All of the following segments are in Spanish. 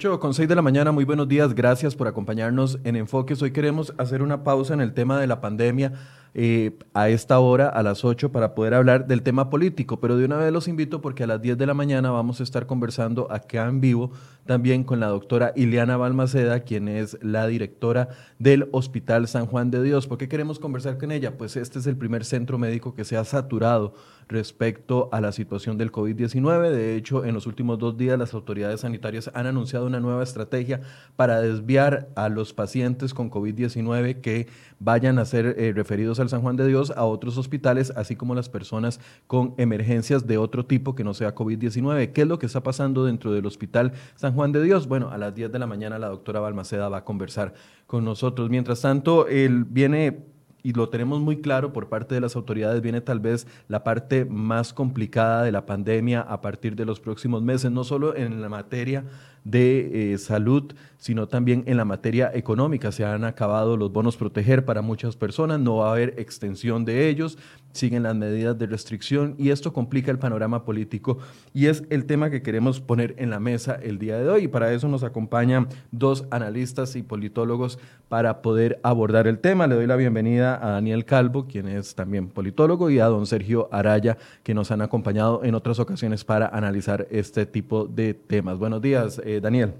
8 con 6 de la mañana, muy buenos días, gracias por acompañarnos en Enfoques. Hoy queremos hacer una pausa en el tema de la pandemia eh, a esta hora, a las 8, para poder hablar del tema político, pero de una vez los invito porque a las 10 de la mañana vamos a estar conversando acá en vivo también con la doctora Ileana Balmaceda, quien es la directora del Hospital San Juan de Dios. ¿Por qué queremos conversar con ella? Pues este es el primer centro médico que se ha saturado respecto a la situación del COVID-19. De hecho, en los últimos dos días las autoridades sanitarias han anunciado una nueva estrategia para desviar a los pacientes con COVID-19 que vayan a ser eh, referidos al San Juan de Dios a otros hospitales, así como las personas con emergencias de otro tipo que no sea COVID-19. ¿Qué es lo que está pasando dentro del Hospital San Juan de Dios? Bueno, a las 10 de la mañana la doctora Balmaceda va a conversar con nosotros. Mientras tanto, él viene y lo tenemos muy claro por parte de las autoridades, viene tal vez la parte más complicada de la pandemia a partir de los próximos meses, no solo en la materia de eh, salud, sino también en la materia económica. Se han acabado los bonos proteger para muchas personas, no va a haber extensión de ellos, siguen las medidas de restricción y esto complica el panorama político y es el tema que queremos poner en la mesa el día de hoy. Y para eso nos acompañan dos analistas y politólogos para poder abordar el tema. Le doy la bienvenida a Daniel Calvo, quien es también politólogo, y a don Sergio Araya, que nos han acompañado en otras ocasiones para analizar este tipo de temas. Buenos días, eh, Daniel.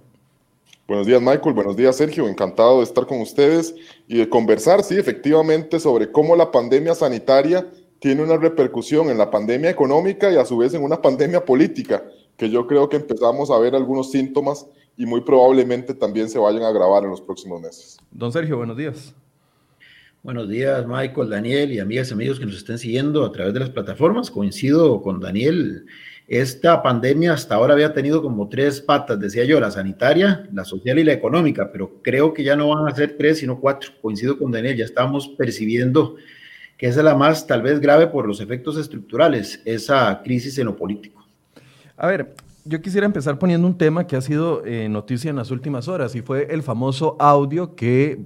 Buenos días, Michael. Buenos días, Sergio. Encantado de estar con ustedes y de conversar, sí, efectivamente, sobre cómo la pandemia sanitaria tiene una repercusión en la pandemia económica y a su vez en una pandemia política, que yo creo que empezamos a ver algunos síntomas y muy probablemente también se vayan a agravar en los próximos meses. Don Sergio, buenos días. Buenos días, Michael, Daniel y amigas y amigos que nos estén siguiendo a través de las plataformas. Coincido con Daniel esta pandemia hasta ahora había tenido como tres patas, decía yo, la sanitaria, la social y la económica, pero creo que ya no van a ser tres, sino cuatro. Coincido con Daniel, ya estamos percibiendo que es la más tal vez grave por los efectos estructurales, esa crisis en lo político. A ver, yo quisiera empezar poniendo un tema que ha sido eh, noticia en las últimas horas y fue el famoso audio que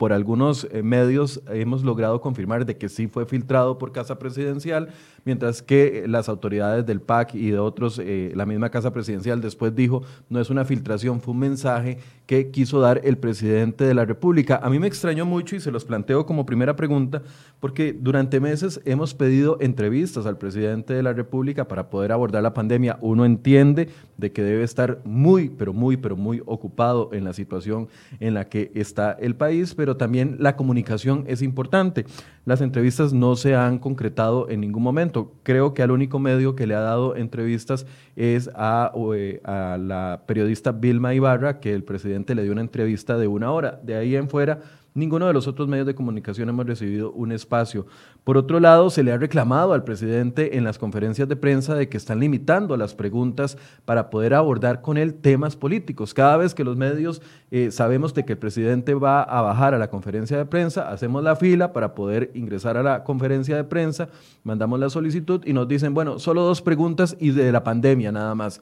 por algunos eh, medios hemos logrado confirmar de que sí fue filtrado por Casa Presidencial, mientras que las autoridades del PAC y de otros, eh, la misma Casa Presidencial después dijo, no es una filtración, fue un mensaje que quiso dar el presidente de la República. A mí me extrañó mucho y se los planteo como primera pregunta, porque durante meses hemos pedido entrevistas al presidente de la República para poder abordar la pandemia. Uno entiende de que debe estar muy, pero muy, pero muy ocupado en la situación en la que está el país, pero también la comunicación es importante. Las entrevistas no se han concretado en ningún momento. Creo que al único medio que le ha dado entrevistas es a, eh, a la periodista Vilma Ibarra, que el presidente le dio una entrevista de una hora. De ahí en fuera Ninguno de los otros medios de comunicación hemos recibido un espacio. Por otro lado, se le ha reclamado al presidente en las conferencias de prensa de que están limitando las preguntas para poder abordar con él temas políticos. Cada vez que los medios eh, sabemos de que el presidente va a bajar a la conferencia de prensa, hacemos la fila para poder ingresar a la conferencia de prensa, mandamos la solicitud y nos dicen, bueno, solo dos preguntas y de la pandemia nada más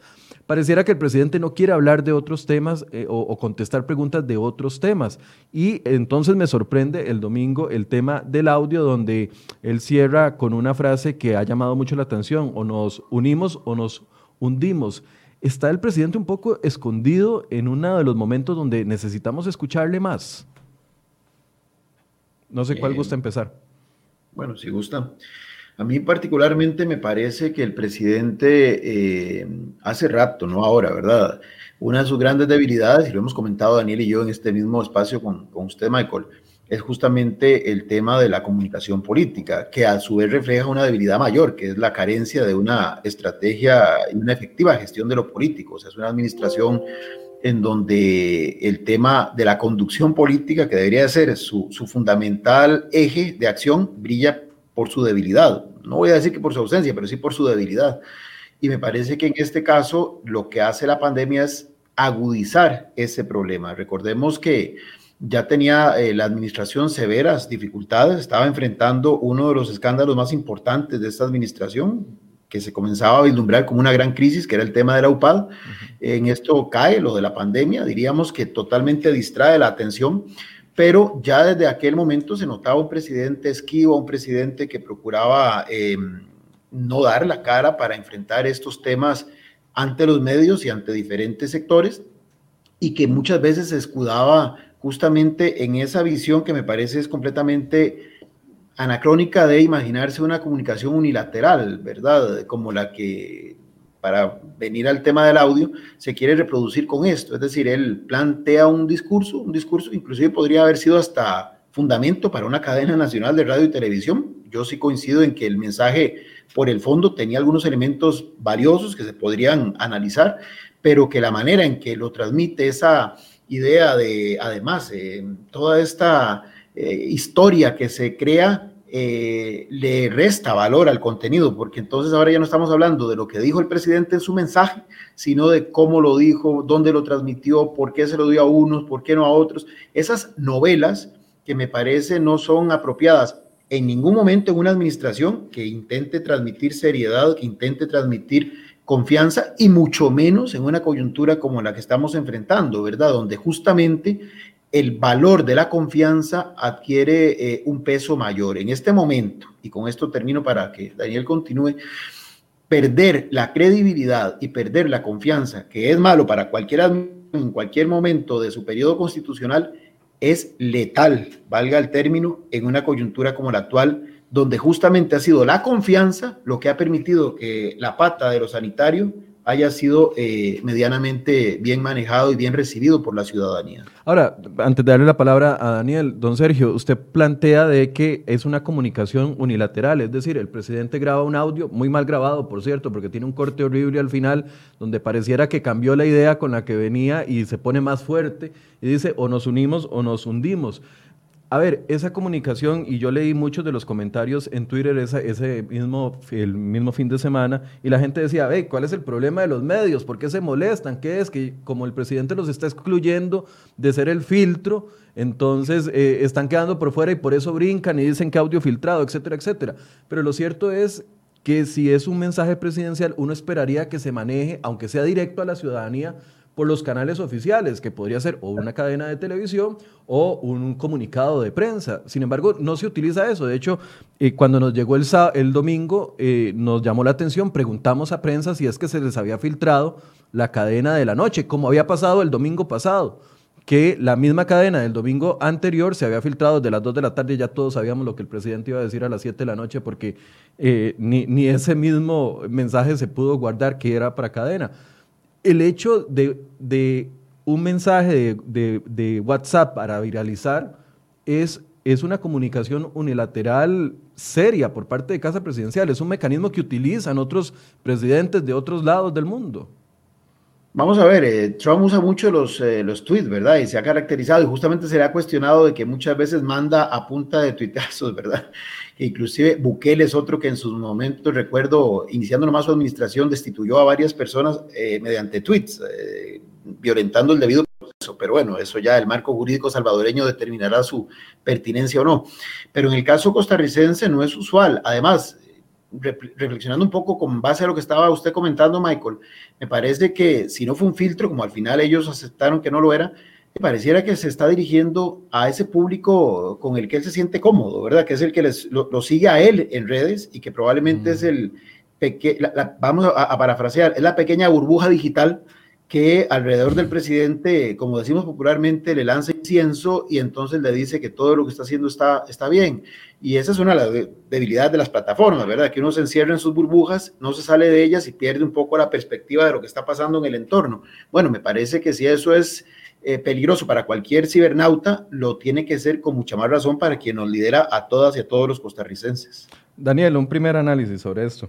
pareciera que el presidente no quiere hablar de otros temas eh, o, contestar preguntas de otros temas. Y entonces me sorprende el domingo el tema del audio donde él cierra con una frase que ha llamado mucho la atención, o nos unimos o nos hundimos. ¿Está el presidente un poco escondido en uno de los momentos donde necesitamos escucharle más? No sé cuál gusta empezar. Bueno, si gusta. A mí particularmente me parece que el presidente eh, hace rato, no ahora, ¿verdad? Una de sus grandes debilidades, y lo hemos comentado Daniel y yo en este mismo espacio con, con usted, Michael, es justamente el tema de la comunicación política, que a su vez refleja una debilidad mayor, que es la carencia de una estrategia y una efectiva gestión de lo político. O sea, es una administración en donde el tema de la conducción política, que debería ser su, su fundamental eje de acción, brilla por su debilidad. No voy a decir que por su ausencia, pero sí por su debilidad. Y me parece que en este caso lo que hace la pandemia es agudizar ese problema. Recordemos que ya tenía eh, la administración severas dificultades, estaba enfrentando uno de los escándalos más importantes de esta administración, que se comenzaba a vislumbrar como una gran crisis, que era el tema de la UPAD. En esto cae lo de la pandemia, diríamos que totalmente distrae la atención pero ya desde aquel momento se notaba un presidente esquivo, un presidente que procuraba em, no dar la cara para enfrentar estos temas ante los medios y ante diferentes sectores. y que muchas veces se escudaba justamente en esa visión que me parece es completamente anacrónica de imaginarse una comunicación unilateral, ¿verdad? Como la que, para venir al tema del audio, se quiere reproducir con esto. Es decir, él plantea un discurso, un discurso inclusive podría haber sido hasta fundamento para una cadena nacional de radio y televisión. Yo sí coincido en que el mensaje por el fondo tenía algunos elementos valiosos que se podrían analizar, pero que la manera en que lo transmite esa idea de, además, eh, toda esta eh, historia que se crea eh, le resta valor al contenido, porque entonces ahora ya no estamos hablando de lo que dijo el presidente en su mensaje, sino de cómo lo dijo, dónde lo transmitió, por qué se lo dio a unos, por qué no a otros. Esas novelas que me parece no son apropiadas en ningún momento en una administración que intente transmitir seriedad, que intente transmitir confianza y mucho menos en una coyuntura como la que estamos enfrentando, ¿verdad? Donde justamente el valor de la confianza adquiere eh, un peso mayor. En este momento, y con esto termino para que Daniel continúe, perder la credibilidad y perder la confianza, que es malo para cualquier en cualquier momento de su periodo constitucional, es letal, valga el término, en una coyuntura como la actual, donde justamente ha sido la confianza lo que ha permitido que la pata de lo sanitario haya sido eh, medianamente bien manejado y bien recibido por la ciudadanía. Ahora, antes de darle la palabra a Daniel, don Sergio, usted plantea de que es una comunicación unilateral, es decir, el presidente graba un audio, muy mal grabado, por cierto, porque tiene un corte horrible al final, donde pareciera que cambió la idea con la que venía y se pone más fuerte y dice, o nos unimos o nos hundimos. A ver, esa comunicación, y yo leí muchos de los comentarios en Twitter ese mismo, el mismo fin de semana, y la gente decía, hey, ¿cuál es el problema de los medios? ¿Por qué se molestan? ¿Qué es? Que como el presidente los está excluyendo de ser el filtro, entonces eh, están quedando por fuera y por eso brincan y dicen que audio filtrado, etcétera, etcétera. Pero lo cierto es que si es un mensaje presidencial, uno esperaría que se maneje, aunque sea directo a la ciudadanía, por los canales oficiales, que podría ser o una cadena de televisión o un comunicado de prensa. Sin embargo, no se utiliza eso. De hecho, eh, cuando nos llegó el, el domingo, eh, nos llamó la atención, preguntamos a prensa si es que se les había filtrado la cadena de la noche, como había pasado el domingo pasado que la misma cadena del domingo anterior se había filtrado desde las 2 de la tarde, ya todos sabíamos lo que el presidente iba a decir a las 7 de la noche, porque eh, ni, ni, ese mismo mensaje se pudo guardar que era para cadena el hecho de, un mensaje de, WhatsApp para viralizar es, es una comunicación unilateral seria por parte de Casa Presidencial. Es un mecanismo que utilizan otros presidentes de otros lados del mundo. Vamos a ver, eh, Trump usa mucho los, eh, los tweets, ¿verdad? Y se ha caracterizado y justamente se le ha cuestionado de que muchas veces manda a punta de tuitazos, ¿verdad? Inclusive Bukele es otro que en sus momentos, recuerdo, iniciando nomás su administración, destituyó a varias personas eh, mediante tweets, eh, violentando el debido proceso. Pero bueno, eso ya el marco jurídico salvadoreño determinará su pertinencia o no. Pero en el caso costarricense no es usual. Además, reflexionando un poco con base a lo que estaba usted comentando, Michael, me parece que si no fue un filtro, como al final ellos aceptaron que no lo era, pareciera que se está dirigiendo a ese público con el que él se siente cómodo, ¿verdad? Que es el que les, lo, sigue a él en redes y que probablemente es el, vamos a, parafrasear, es la pequeña burbuja digital que alrededor del presidente, como decimos popularmente, le lanza incienso y entonces le dice que todo lo que está haciendo está, está bien. Y esa es una de las debilidades de las plataformas, ¿verdad? Que uno se encierra en sus burbujas, no se sale de ellas y pierde un poco la perspectiva de lo que está pasando en el entorno. Bueno, me parece que si eso es eh, peligroso para cualquier cibernauta, lo tiene que ser con mucha más razón para quien nos lidera a todas y a todos los costarricenses. Daniel, un primer análisis sobre esto.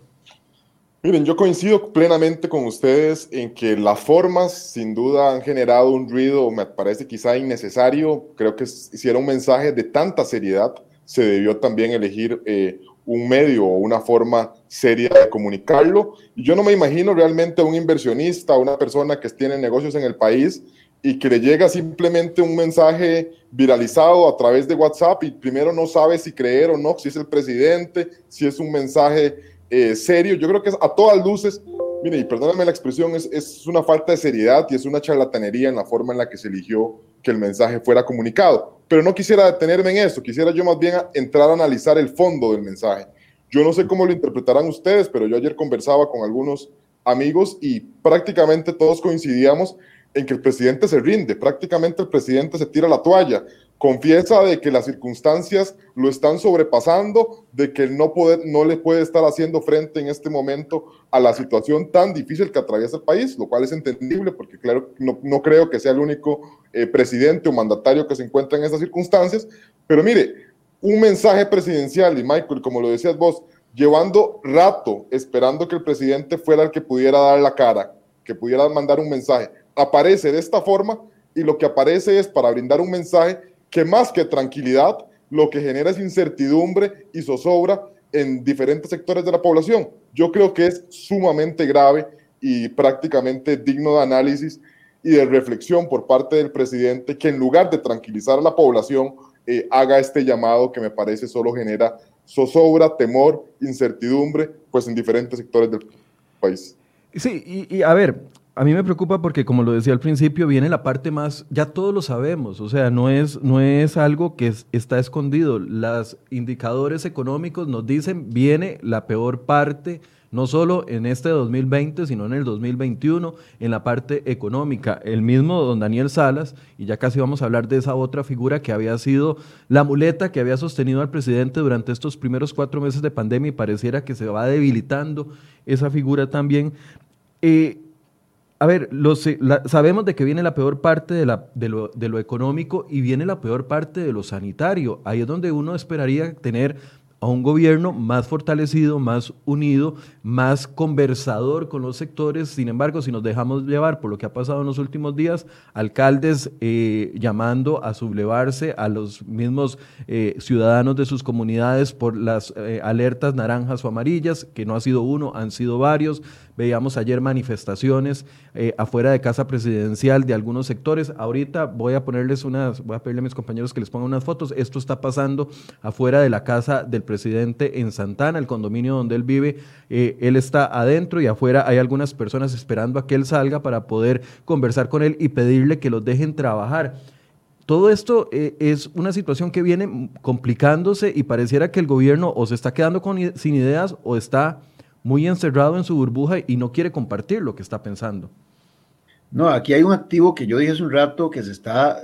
Miren, yo coincido plenamente con ustedes en que las formas sin duda han generado un ruido, me parece quizá innecesario. Creo que si era un mensaje de tanta seriedad, se debió también elegir eh, un medio o una forma seria de comunicarlo. Y yo no me imagino realmente a un inversionista, una persona que tiene negocios en el país, y que le llega simplemente un mensaje viralizado a través de WhatsApp y primero no sabe si creer o no, si es el presidente, si es un mensaje eh, serio. Yo creo que a todas luces, mire, y perdóname la expresión, es, es una falta de seriedad y es una charlatanería en la forma en la que se eligió que el mensaje fuera comunicado. Pero no quisiera detenerme en eso, quisiera yo más bien entrar a analizar el fondo del mensaje. Yo no sé cómo lo interpretarán ustedes, pero yo ayer conversaba con algunos amigos y prácticamente todos coincidíamos en que el presidente se rinde, prácticamente el presidente se tira la toalla, confiesa de que las circunstancias lo están sobrepasando, de que no, puede, no le puede estar haciendo frente en este momento a la situación tan difícil que atraviesa el país, lo cual es entendible porque claro, no, creo que sea el único eh, presidente o mandatario que se encuentra en esas circunstancias, pero mire, un mensaje presidencial y Michael, como lo decías vos, llevando rato esperando que el presidente fuera el que pudiera dar la cara, que pudiera mandar un mensaje, aparece de esta forma y lo que aparece es para brindar un mensaje que más que tranquilidad, lo que genera es incertidumbre y zozobra en diferentes sectores de la población. Yo creo que es sumamente grave y prácticamente digno de análisis y de reflexión por parte del presidente que en lugar de tranquilizar a la población eh, haga este llamado que me parece solo genera zozobra, temor, incertidumbre, pues en diferentes sectores del país. Sí, y, y a ver, a mí me preocupa porque, como lo decía al principio, viene la parte más, ya todos lo sabemos, o sea, no es, no es algo que está escondido. Los indicadores económicos nos dicen, viene la peor parte, no solo en este 2020, sino en el 2021, en la parte económica. El mismo don Daniel Salas, y ya casi vamos a hablar de esa otra figura que había sido la muleta que había sostenido al presidente durante estos primeros cuatro meses de pandemia y pareciera que se va debilitando esa figura también. Eh, a ver, sabemos de que viene la peor parte de, de, lo, de, lo, económico y viene la peor parte de lo sanitario. Ahí es donde uno esperaría tener a un gobierno más fortalecido, más unido, más conversador con los sectores. Sin embargo, si nos dejamos llevar por lo que ha pasado en los últimos días, alcaldes eh, llamando a sublevarse a los mismos eh, ciudadanos de sus comunidades por las eh, alertas naranjas o amarillas, que no ha sido uno, han sido varios. Veíamos ayer manifestaciones afuera de casa presidencial de algunos sectores. Ahorita voy a ponerles unas, voy a pedirle a mis compañeros que les pongan unas fotos. Esto está pasando afuera de la casa del presidente en Santana, el condominio donde él vive. Eh, él está adentro y afuera hay algunas personas esperando a que él salga para poder conversar con él y pedirle que los dejen trabajar. Todo esto eh, es una situación que viene complicándose y pareciera que el gobierno o se está quedando sin ideas o está muy encerrado en su burbuja y no quiere compartir lo que está pensando. No, aquí hay un activo que yo dije hace un rato que se está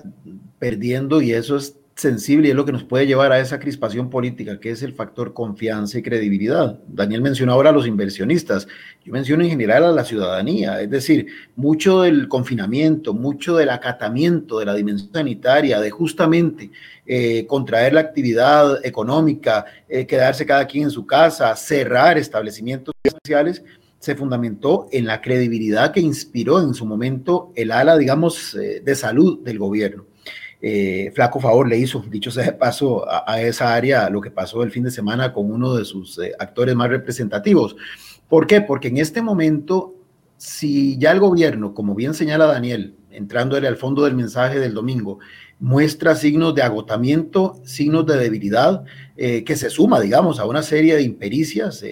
perdiendo y eso es sensible y es lo que nos puede llevar a esa crispación política, que es el factor confianza y credibilidad. Daniel mencionó ahora a los inversionistas, yo menciono en general a la ciudadanía, es decir, mucho del confinamiento, mucho del acatamiento de la dimensión sanitaria, de justamente eh, contraer la actividad económica, eh, quedarse cada quien en su casa, cerrar establecimientos especiales, se fundamentó en la credibilidad que inspiró en su momento el ala, digamos, eh, de salud del gobierno. Eh, flaco favor le hizo, dicho sea de paso, a, esa área lo que pasó el fin de semana con uno de sus eh, actores más representativos. ¿Por qué? Porque en este momento, si ya el gobierno, como bien señala Daniel, entrándole al fondo del mensaje del domingo, muestra signos de agotamiento, signos de debilidad, eh, que se suma, digamos, a una serie de impericias.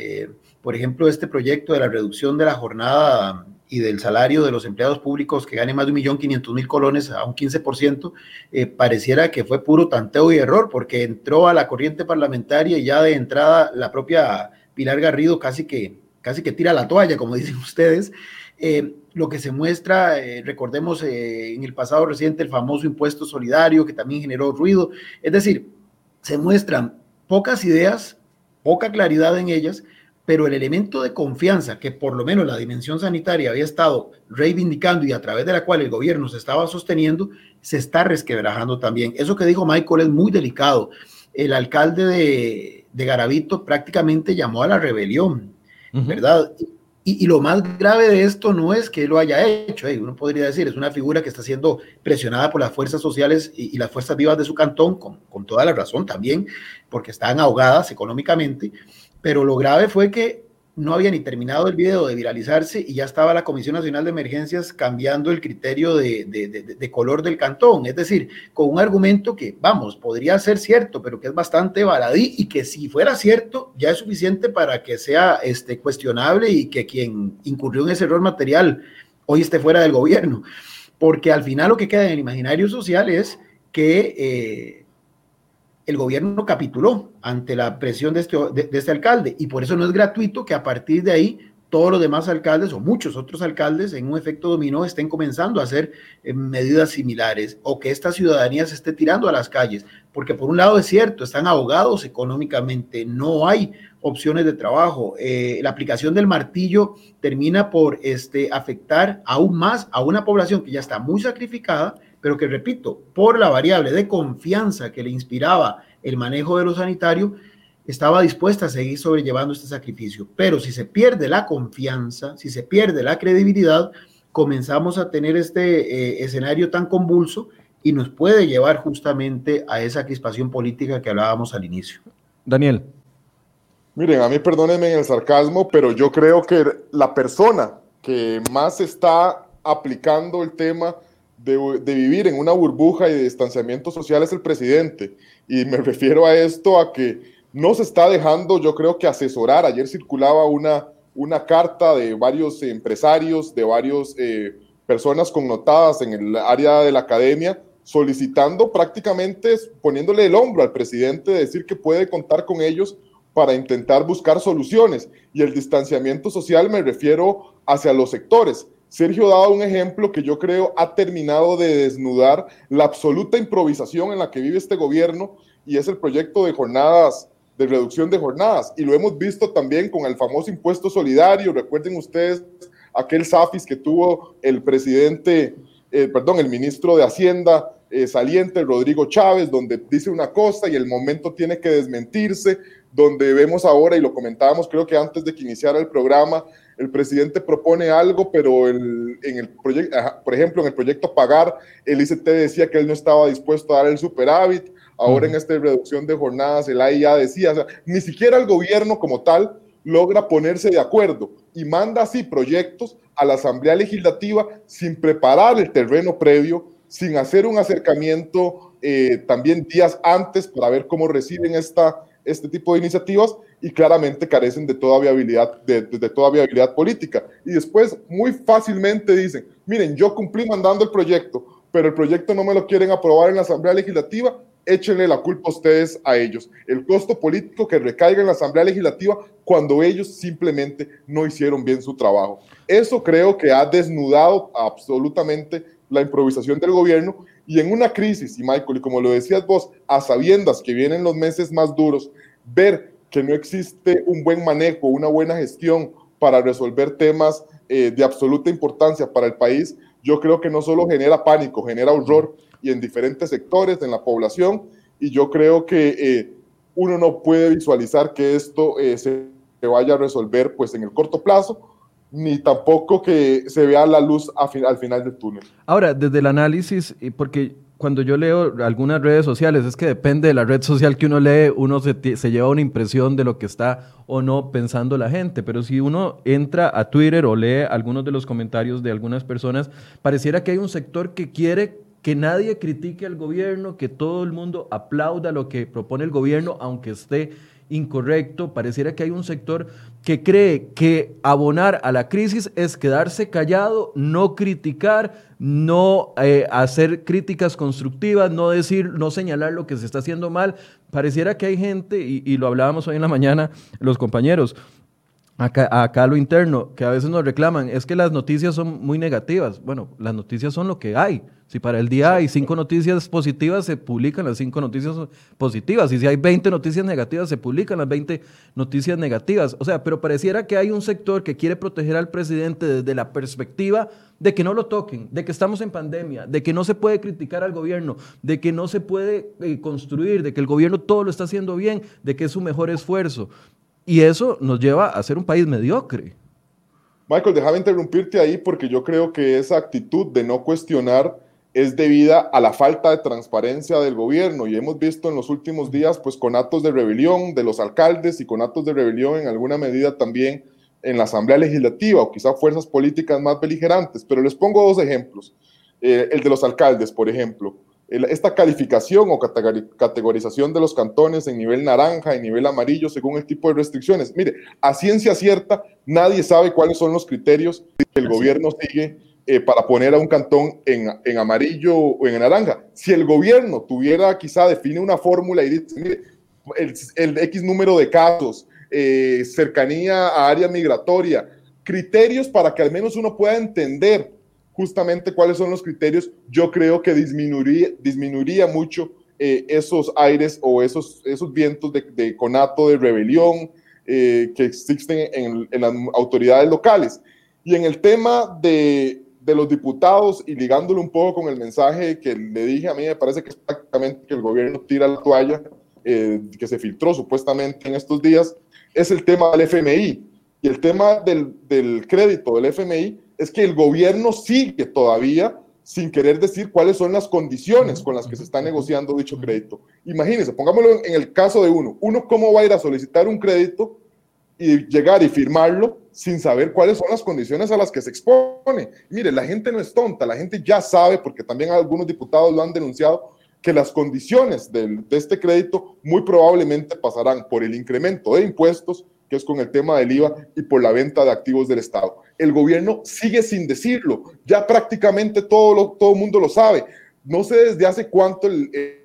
por ejemplo, este proyecto de la reducción de la jornada y del salario de los empleados públicos que gane más de un millón quinientos mil colones a un 15%, eh, pareciera que fue puro tanteo y error, porque entró a la corriente parlamentaria y ya de entrada la propia Pilar Garrido casi que, casi que tira la toalla, como dicen ustedes. Eh, lo que se muestra, eh, recordemos en el pasado reciente el famoso impuesto solidario que también generó ruido, es decir, se muestran pocas ideas, poca claridad en ellas, pero el elemento de confianza que por lo menos la dimensión sanitaria había estado reivindicando y a través de la cual el gobierno se estaba sosteniendo, se está resquebrajando también. Eso que dijo Michael es muy delicado. El alcalde de, de Garavito prácticamente llamó a la rebelión, ¿verdad? Y, lo más grave de esto no es que lo haya hecho, eh, uno podría decir, es una figura que está siendo presionada por las fuerzas sociales y, las fuerzas vivas de su cantón, con, con toda la razón también, porque están ahogadas económicamente, pero lo grave fue que no había ni terminado el video de viralizarse y ya estaba la Comisión Nacional de Emergencias cambiando el criterio de, color del cantón, es decir, con un argumento que, vamos, podría ser cierto, pero que es bastante baladí y que si fuera cierto ya es suficiente para que sea este, cuestionable y que quien incurrió en ese error material hoy esté fuera del gobierno, porque al final lo que queda en el imaginario social es que... Eh, el gobierno capituló ante la presión de este, de, este alcalde y por eso no es gratuito que a partir de ahí todos los demás alcaldes o muchos otros alcaldes en un efecto dominó estén comenzando a hacer eh, medidas similares o que esta ciudadanía se esté tirando a las calles, porque por un lado es cierto, están ahogados económicamente, no hay opciones de trabajo. Eh, la aplicación del martillo termina por este, afectar aún más a una población que ya está muy sacrificada, pero que, repito, por la variable de confianza que le inspiraba el manejo de lo sanitario, estaba dispuesta a seguir sobrellevando este sacrificio. Pero si se pierde la confianza, si se pierde la credibilidad, comenzamos a tener este eh, escenario tan convulso y nos puede llevar justamente a esa crispación política que hablábamos al inicio. Daniel. Miren, a mí perdónenme en el sarcasmo, pero yo creo que la persona que más está aplicando el tema de, vivir en una burbuja y de distanciamiento social es el presidente. Y me refiero a esto, a que no se está dejando, yo creo que asesorar. Ayer circulaba una, una carta de varios empresarios, de varias eh, personas connotadas en el área de la academia, solicitando prácticamente, poniéndole el hombro al presidente, decir que puede contar con ellos para intentar buscar soluciones. Y el distanciamiento social me refiero hacia los sectores. Sergio daba un ejemplo que yo creo ha terminado de desnudar la absoluta improvisación en la que vive este gobierno y es el proyecto de jornadas, de reducción de jornadas. Y lo hemos visto también con el famoso impuesto solidario. Recuerden ustedes aquel SAFIS que tuvo el presidente, eh, perdón, el ministro de Hacienda eh, saliente, Rodrigo Chávez, donde dice una cosa y el momento tiene que desmentirse donde vemos ahora, y lo comentábamos creo que antes de que iniciara el programa, el presidente propone algo, pero el, en el proyecto, por ejemplo, en el proyecto Pagar, el ICT decía que él no estaba dispuesto a dar el superávit, ahora en esta reducción de jornadas, el AIA decía, o sea, ni siquiera el gobierno como tal logra ponerse de acuerdo y manda así proyectos a la Asamblea Legislativa sin preparar el terreno previo, sin hacer un acercamiento eh, también días antes para ver cómo reciben esta este tipo de iniciativas y claramente carecen de toda viabilidad, de, de, toda viabilidad política. Y después muy fácilmente dicen, miren, yo cumplí mandando el proyecto, pero el proyecto no me lo quieren aprobar en la Asamblea Legislativa, échenle la culpa a ustedes a ellos. El costo político que recaiga en la Asamblea Legislativa cuando ellos simplemente no hicieron bien su trabajo. Eso creo que ha desnudado absolutamente la improvisación del gobierno y en una crisis, y Michael, y como lo decías vos, a sabiendas que vienen los meses más duros, ver que no existe un buen manejo, una buena gestión para resolver temas eh, de absoluta importancia para el país, yo creo que no solo genera pánico, genera horror y en diferentes sectores, en la población, y yo creo que eh, uno no puede visualizar que esto eh, se, vaya a resolver pues en el corto plazo, ni tampoco que se vea la luz al final del túnel. Ahora, desde el análisis, porque cuando yo leo algunas redes sociales, es que depende de la red social que uno lee, uno se, lleva una impresión de lo que está o no pensando la gente, pero si uno entra a Twitter o lee algunos de los comentarios de algunas personas, pareciera que hay un sector que quiere que nadie critique al gobierno, que todo el mundo aplauda lo que propone el gobierno, aunque esté incorrecto. Pareciera que hay un sector que cree que abonar a la crisis es quedarse callado, no criticar, no eh, hacer críticas constructivas, no decir, no señalar lo que se está haciendo mal. Pareciera que hay gente, y, y lo hablábamos hoy en la mañana los compañeros, Acá, acá, lo interno, que a veces nos reclaman, es que las noticias son muy negativas. Bueno, las noticias son lo que hay. Si para el día hay cinco noticias positivas, se publican las cinco noticias positivas. Y si hay 20 noticias negativas, se publican las 20 noticias negativas. O sea, pero pareciera que hay un sector que quiere proteger al presidente desde la perspectiva de que no lo toquen, de que estamos en pandemia, de que no se puede criticar al gobierno, de que no se puede eh, construir, de que el gobierno todo lo está haciendo bien, de que es su mejor esfuerzo. Y eso nos lleva a ser un país mediocre. Michael, déjame interrumpirte ahí porque yo creo que esa actitud de no cuestionar es debida a la falta de transparencia del gobierno y hemos visto en los últimos días pues con actos de rebelión de los alcaldes y con actos de rebelión en alguna medida también en la Asamblea Legislativa o quizá fuerzas políticas más beligerantes, pero les pongo dos ejemplos. Eh, el de los alcaldes, por ejemplo esta calificación o categorización de los cantones en nivel naranja, en nivel amarillo, según el tipo de restricciones. Mire, a ciencia cierta, nadie sabe cuáles son los criterios que el gobierno sigue eh, para poner a un cantón en, en, amarillo o en naranja. Si el gobierno tuviera, quizá define una fórmula y dice, mire, el, el X número de casos, eh, cercanía a área migratoria, criterios para que al menos uno pueda entender justamente cuáles son los criterios, yo creo que disminuiría, disminuiría mucho eh, esos aires o esos, esos vientos de, conato, de rebelión eh, que existen en, en, las autoridades locales. Y en el tema de, de, los diputados y ligándolo un poco con el mensaje que le dije, a mí me parece que es prácticamente que el gobierno tira la toalla eh, que se filtró supuestamente en estos días, es el tema del FMI. Y el tema del, del crédito del FMI es que el gobierno sigue todavía sin querer decir cuáles son las condiciones con las que se está negociando dicho crédito. Imagínense, pongámoslo en el caso de uno. Uno, ¿cómo va a ir a solicitar un crédito y llegar y firmarlo sin saber cuáles son las condiciones a las que se expone? mire, la gente no es tonta, la gente ya sabe, porque también algunos diputados lo han denunciado, que las condiciones de este crédito muy probablemente pasarán por el incremento de impuestos, que es con el tema del IVA, y por la venta de activos del Estado. El gobierno sigue sin decirlo, ya prácticamente todo, lo, todo el mundo lo sabe. No sé desde hace cuánto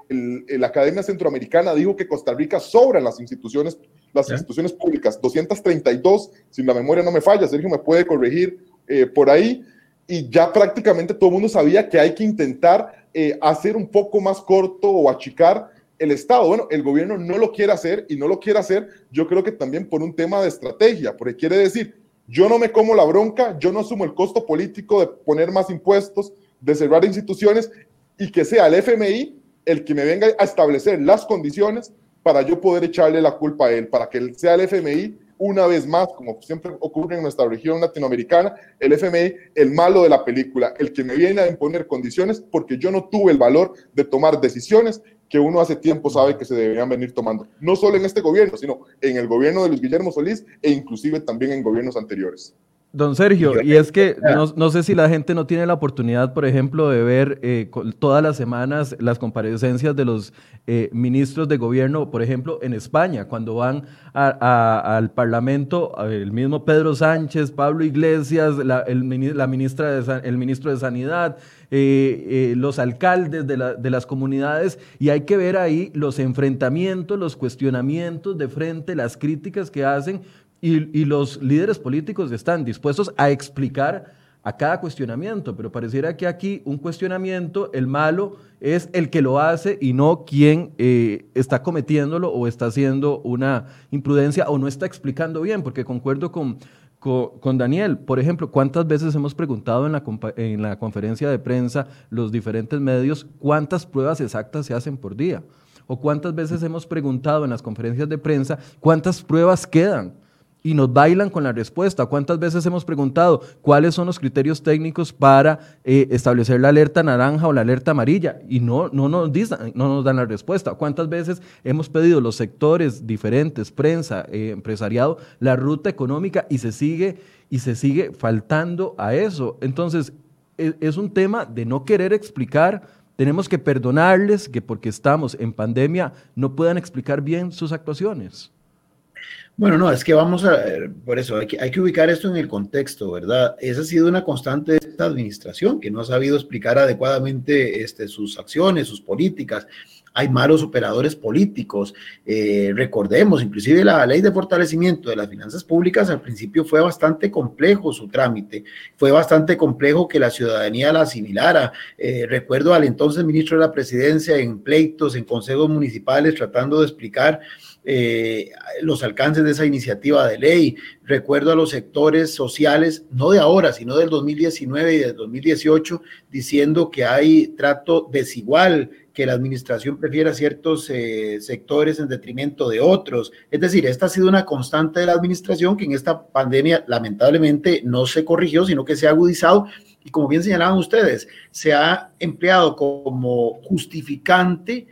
la Academia Centroamericana dijo que Costa Rica sobra en las instituciones, las instituciones públicas, 232, si la memoria no me falla, Sergio me puede corregir eh, por ahí, y ya prácticamente todo el mundo sabía que hay que intentar eh, hacer un poco más corto o achicar el Estado, bueno, el gobierno no lo quiere hacer y no lo quiere hacer, yo creo que también por un tema de estrategia, porque quiere decir, yo no me como la bronca, yo no asumo el costo político de poner más impuestos, de cerrar instituciones y que sea el FMI el que me venga a establecer las condiciones para yo poder echarle la culpa a él, para que sea el FMI una vez más, como siempre ocurre en nuestra región latinoamericana, el FMI, el malo de la película, el que me viene a imponer condiciones porque yo no tuve el valor de tomar decisiones que uno hace tiempo sabe que se deberían venir tomando, no solo en este gobierno, sino en el gobierno de Luis Guillermo Solís e inclusive también en gobiernos anteriores. Don Sergio, y es que no, sé si la gente no tiene la oportunidad, por ejemplo, de ver eh, todas las semanas las comparecencias de los eh, ministros de gobierno, por ejemplo, en España, cuando van al Parlamento, el mismo Pedro Sánchez, Pablo Iglesias, la, el, la ministra de, el ministro de Sanidad, eh, los alcaldes de, de las comunidades, y hay que ver ahí los enfrentamientos, los cuestionamientos de frente, las críticas que hacen y, los líderes políticos están dispuestos a explicar a cada cuestionamiento, pero pareciera que aquí un cuestionamiento, el malo es el que lo hace y no quien eh, está cometiéndolo o está haciendo una imprudencia o no está explicando bien, porque concuerdo con, con, Daniel. Por ejemplo, ¿cuántas veces hemos preguntado en la, en la conferencia de prensa los diferentes medios cuántas pruebas exactas se hacen por día? ¿O cuántas veces hemos preguntado en las conferencias de prensa cuántas pruebas quedan? Y nos bailan con la respuesta. ¿Cuántas veces hemos preguntado cuáles son los criterios técnicos para eh, establecer la alerta naranja o la alerta amarilla? Y no, no, nos dicen, no nos dan la respuesta. ¿Cuántas veces hemos pedido los sectores diferentes, prensa, eh, empresariado, la ruta económica y se sigue y se sigue faltando a eso? Entonces, e, es un tema de no querer explicar. Tenemos que perdonarles que porque estamos en pandemia no puedan explicar bien sus actuaciones. Bueno, no, es que vamos a, por eso hay que, hay que ubicar esto en el contexto, ¿verdad? Esa ha sido una constante de esta administración, que no ha sabido explicar adecuadamente este, sus acciones, sus políticas. Hay malos operadores políticos. Eh, recordemos, inclusive la ley de fortalecimiento de las finanzas públicas al principio fue bastante complejo su trámite, fue bastante complejo que la ciudadanía la asimilara. Eh, recuerdo al entonces ministro de la presidencia en pleitos, en consejos municipales, tratando de explicar eh, los alcances de esa iniciativa de ley. Recuerdo a los sectores sociales, no de ahora, sino del 2019 y del 2018, diciendo que hay trato desigual, que la administración prefiera ciertos eh, sectores en detrimento de otros. Es decir, esta ha sido una constante de la administración que en esta pandemia lamentablemente no se corrigió, sino que se ha agudizado y como bien señalaban ustedes, se ha empleado como justificante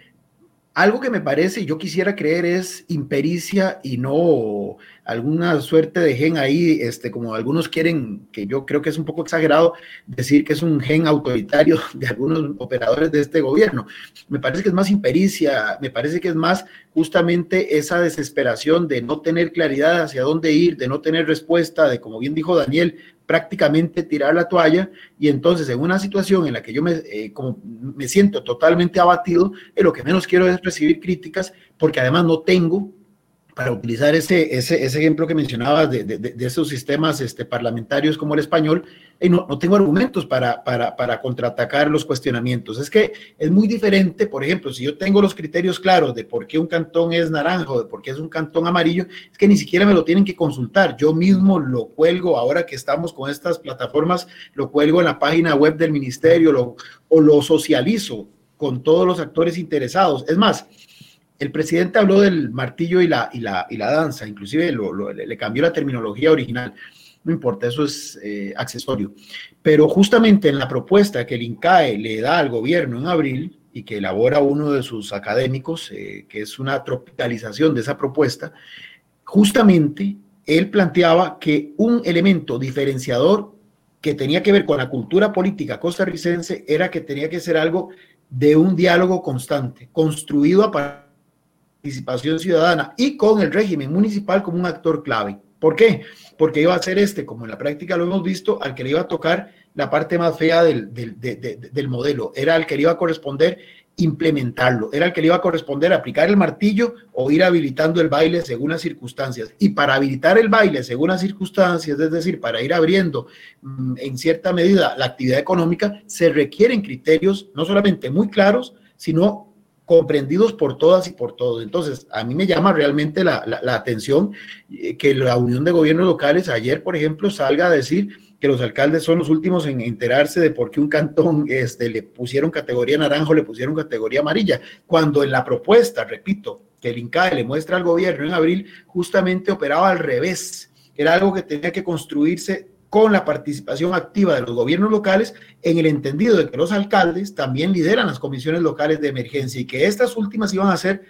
algo que me parece, yo quisiera creer, es impericia y no alguna suerte de gen ahí, este, como algunos quieren, que yo creo que es un poco exagerado, decir que es un gen autoritario de algunos operadores de este gobierno. Me parece que es más impericia, me parece que es más justamente esa desesperación de no tener claridad hacia dónde ir, de no tener respuesta, de, como bien dijo Daniel, prácticamente tirar la toalla y entonces en una situación en la que yo me, eh, como me siento totalmente abatido, eh, lo que menos quiero es recibir críticas porque además no tengo para utilizar ese, ese, ese, ejemplo que mencionabas de, de, de, esos sistemas este, parlamentarios como el español, y no, no, tengo argumentos para, para, para, contraatacar los cuestionamientos. Es que es muy diferente, por ejemplo, si yo tengo los criterios claros de por qué un cantón es naranjo, de por qué es un cantón amarillo, es que ni siquiera me lo tienen que consultar. Yo mismo lo cuelgo, ahora que estamos con estas plataformas, lo cuelgo en la página web del ministerio lo, o lo socializo con todos los actores interesados. Es más, el presidente habló del martillo y la, y la, y la danza, inclusive lo, lo, le cambió la terminología original. No importa, eso es eh, accesorio. Pero justamente en la propuesta que el INCAE le da al gobierno en abril y que elabora uno de sus académicos, eh, que es una tropicalización de esa propuesta, justamente él planteaba que un elemento diferenciador que tenía que ver con la cultura política costarricense era que tenía que ser algo de un diálogo constante, construido a partir participación ciudadana y con el régimen municipal como un actor clave. ¿Por qué? Porque iba a ser este, como en la práctica lo hemos visto, al que le iba a tocar la parte más fea del, del, de, de, del modelo. Era al que le iba a corresponder implementarlo. Era el que le iba a corresponder aplicar el martillo o ir habilitando el baile según las circunstancias. Y para habilitar el baile según las circunstancias, es decir, para ir abriendo mm, en cierta medida la actividad económica, se requieren criterios no solamente muy claros, sino comprendidos por todas y por todos. Entonces, a mí me llama realmente la, la, atención eh, que la Unión de Gobiernos Locales ayer, por ejemplo, salga a decir que los alcaldes son los últimos en enterarse de por qué un cantón este, le pusieron categoría naranjo, le pusieron categoría amarilla, cuando en la propuesta, repito, que el INCAE le muestra al gobierno en abril, justamente operaba al revés. Era algo que tenía que construirse con la participación activa de los gobiernos locales en el entendido de que los alcaldes también lideran las comisiones locales de emergencia y que estas últimas iban a ser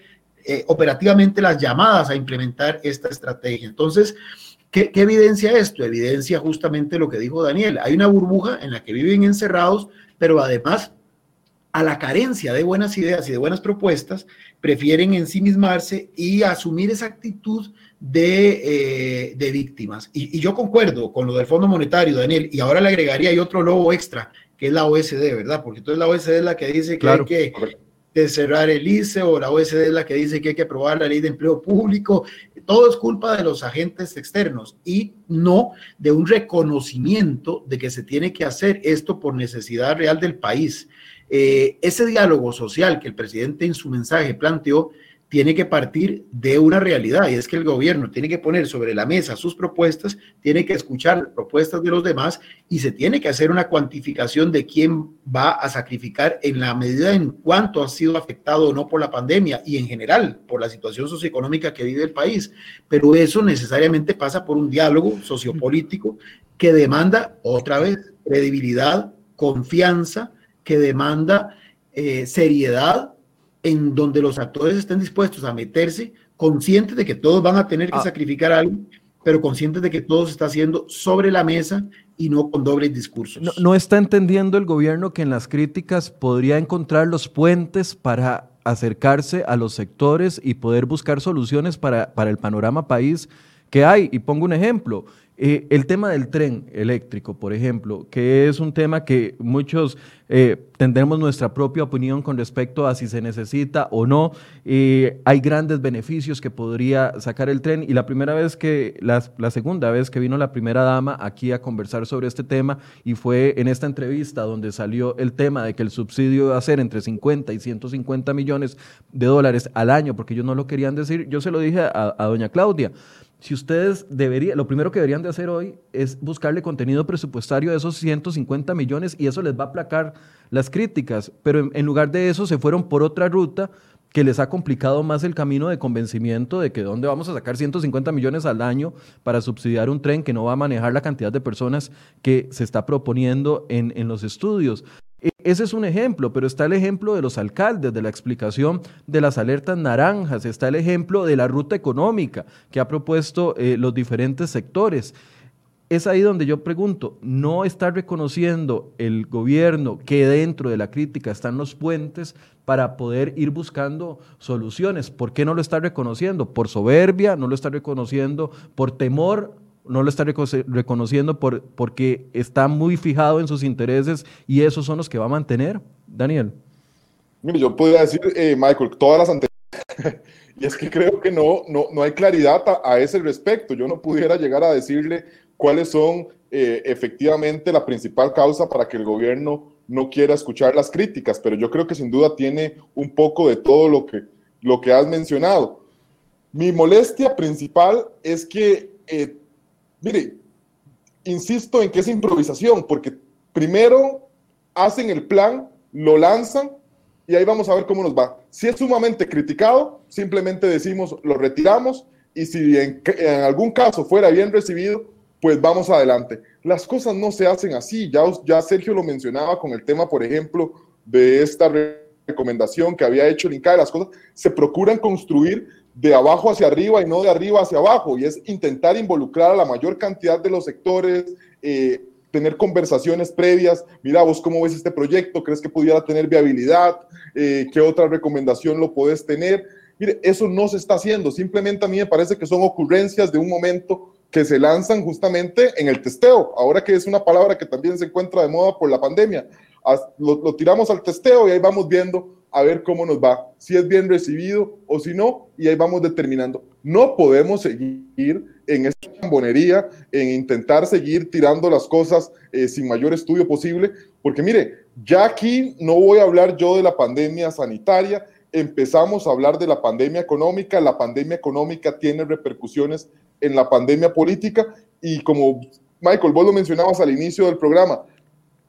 eh, operativamente las llamadas a implementar esta estrategia. Entonces, ¿qué, ¿qué, evidencia esto? Evidencia justamente lo que dijo Daniel. Hay una burbuja en la que viven encerrados, pero además a la carencia de buenas ideas y de buenas propuestas, prefieren ensimismarse y asumir esa actitud de, eh, de víctimas. Y, y, yo concuerdo con lo del Fondo Monetario, Daniel, y ahora le agregaría hay otro lobo extra, que es la OSD, ¿verdad? Porque entonces la OSD es la que dice que claro. hay que cerrar el ICE o la OSD es la que dice que hay que aprobar la ley de empleo público. Todo es culpa de los agentes externos y no de un reconocimiento de que se tiene que hacer esto por necesidad real del país. Eh, ese diálogo social que el presidente en su mensaje planteó tiene que partir de una realidad y es que el gobierno tiene que poner sobre la mesa sus propuestas, tiene que escuchar las propuestas de los demás y se tiene que hacer una cuantificación de quién va a sacrificar en la medida en cuanto ha sido afectado o no por la pandemia y en general por la situación socioeconómica que vive el país. Pero eso necesariamente pasa por un diálogo sociopolítico que demanda otra vez credibilidad, confianza, que demanda eh, seriedad en donde los actores estén dispuestos a meterse, conscientes de que todos van a tener que ah. sacrificar algo, pero conscientes de que todo se está haciendo sobre la mesa y no con dobles discursos. No, no está entendiendo el gobierno que en las críticas podría encontrar los puentes para acercarse a los sectores y poder buscar soluciones para, para el panorama país que hay. Y pongo un ejemplo, eh, el tema del tren eléctrico, por ejemplo, que es un tema que muchos eh, tendremos nuestra propia opinión con respecto a si se necesita o no. Eh, hay grandes beneficios que podría sacar el tren y la primera vez que, la, la, segunda vez que vino la primera dama aquí a conversar sobre este tema y fue en esta entrevista donde salió el tema de que el subsidio iba a ser entre 50 y 150 millones de dólares al año, porque ellos no lo querían decir, yo se lo dije a, a doña Claudia si ustedes deberían, lo primero que deberían de hacer hoy es buscarle contenido presupuestario de esos 150 millones y eso les va a aplacar las críticas, pero en, en, lugar de eso se fueron por otra ruta que les ha complicado más el camino de convencimiento de que dónde vamos a sacar 150 millones al año para subsidiar un tren que no va a manejar la cantidad de personas que se está proponiendo en, en los estudios. E, ese es un ejemplo, pero está el ejemplo de los alcaldes, de la explicación de las alertas naranjas, está el ejemplo de la ruta económica que ha propuesto eh, los diferentes sectores. Es ahí donde yo pregunto, ¿no está reconociendo el gobierno que dentro de la crítica están los puentes para poder ir buscando soluciones? ¿Por qué no lo está reconociendo? ¿Por soberbia? ¿No lo está reconociendo por temor no lo está reconociendo por, porque está muy fijado en sus intereses y esos son los que va a mantener. Daniel. Yo podría decir, eh, Michael, todas las anteriores y es que creo que no, no, no hay claridad a, ese respecto. Yo no pudiera llegar a decirle cuáles son eh, efectivamente la principal causa para que el gobierno no quiera escuchar las críticas, pero yo creo que sin duda tiene un poco de todo lo que, lo que has mencionado. Mi molestia principal es que, eh, mire, insisto en que es improvisación, porque primero hacen el plan, lo lanzan y ahí vamos a ver cómo nos va. Si es sumamente criticado, simplemente decimos, lo retiramos y si en, algún caso fuera bien recibido, pues vamos adelante. Las cosas no se hacen así. Ya, ya Sergio lo mencionaba con el tema, por ejemplo, de esta recomendación que había hecho el INCAE. Las cosas se procuran construir de abajo hacia arriba y no de arriba hacia abajo. Y es intentar involucrar a la mayor cantidad de los sectores, eh, tener conversaciones previas, mira vos cómo ves este proyecto, crees que pudiera tener viabilidad, eh, qué otra recomendación lo puedes tener. Mire, eso no se está haciendo, simplemente a mí me parece que son ocurrencias de un momento que se lanzan justamente en el testeo, ahora que es una palabra que también se encuentra de moda por la pandemia. Lo, lo tiramos al testeo y ahí vamos viendo a ver cómo nos va, si es bien recibido o si no, y ahí vamos determinando. No podemos seguir en esta cambonería, en intentar seguir tirando las cosas eh, sin mayor estudio posible, porque mire, ya aquí no voy a hablar yo de la pandemia sanitaria, empezamos a hablar de la pandemia económica, la pandemia económica tiene repercusiones en la pandemia política y como Michael, vos lo mencionabas al inicio del programa,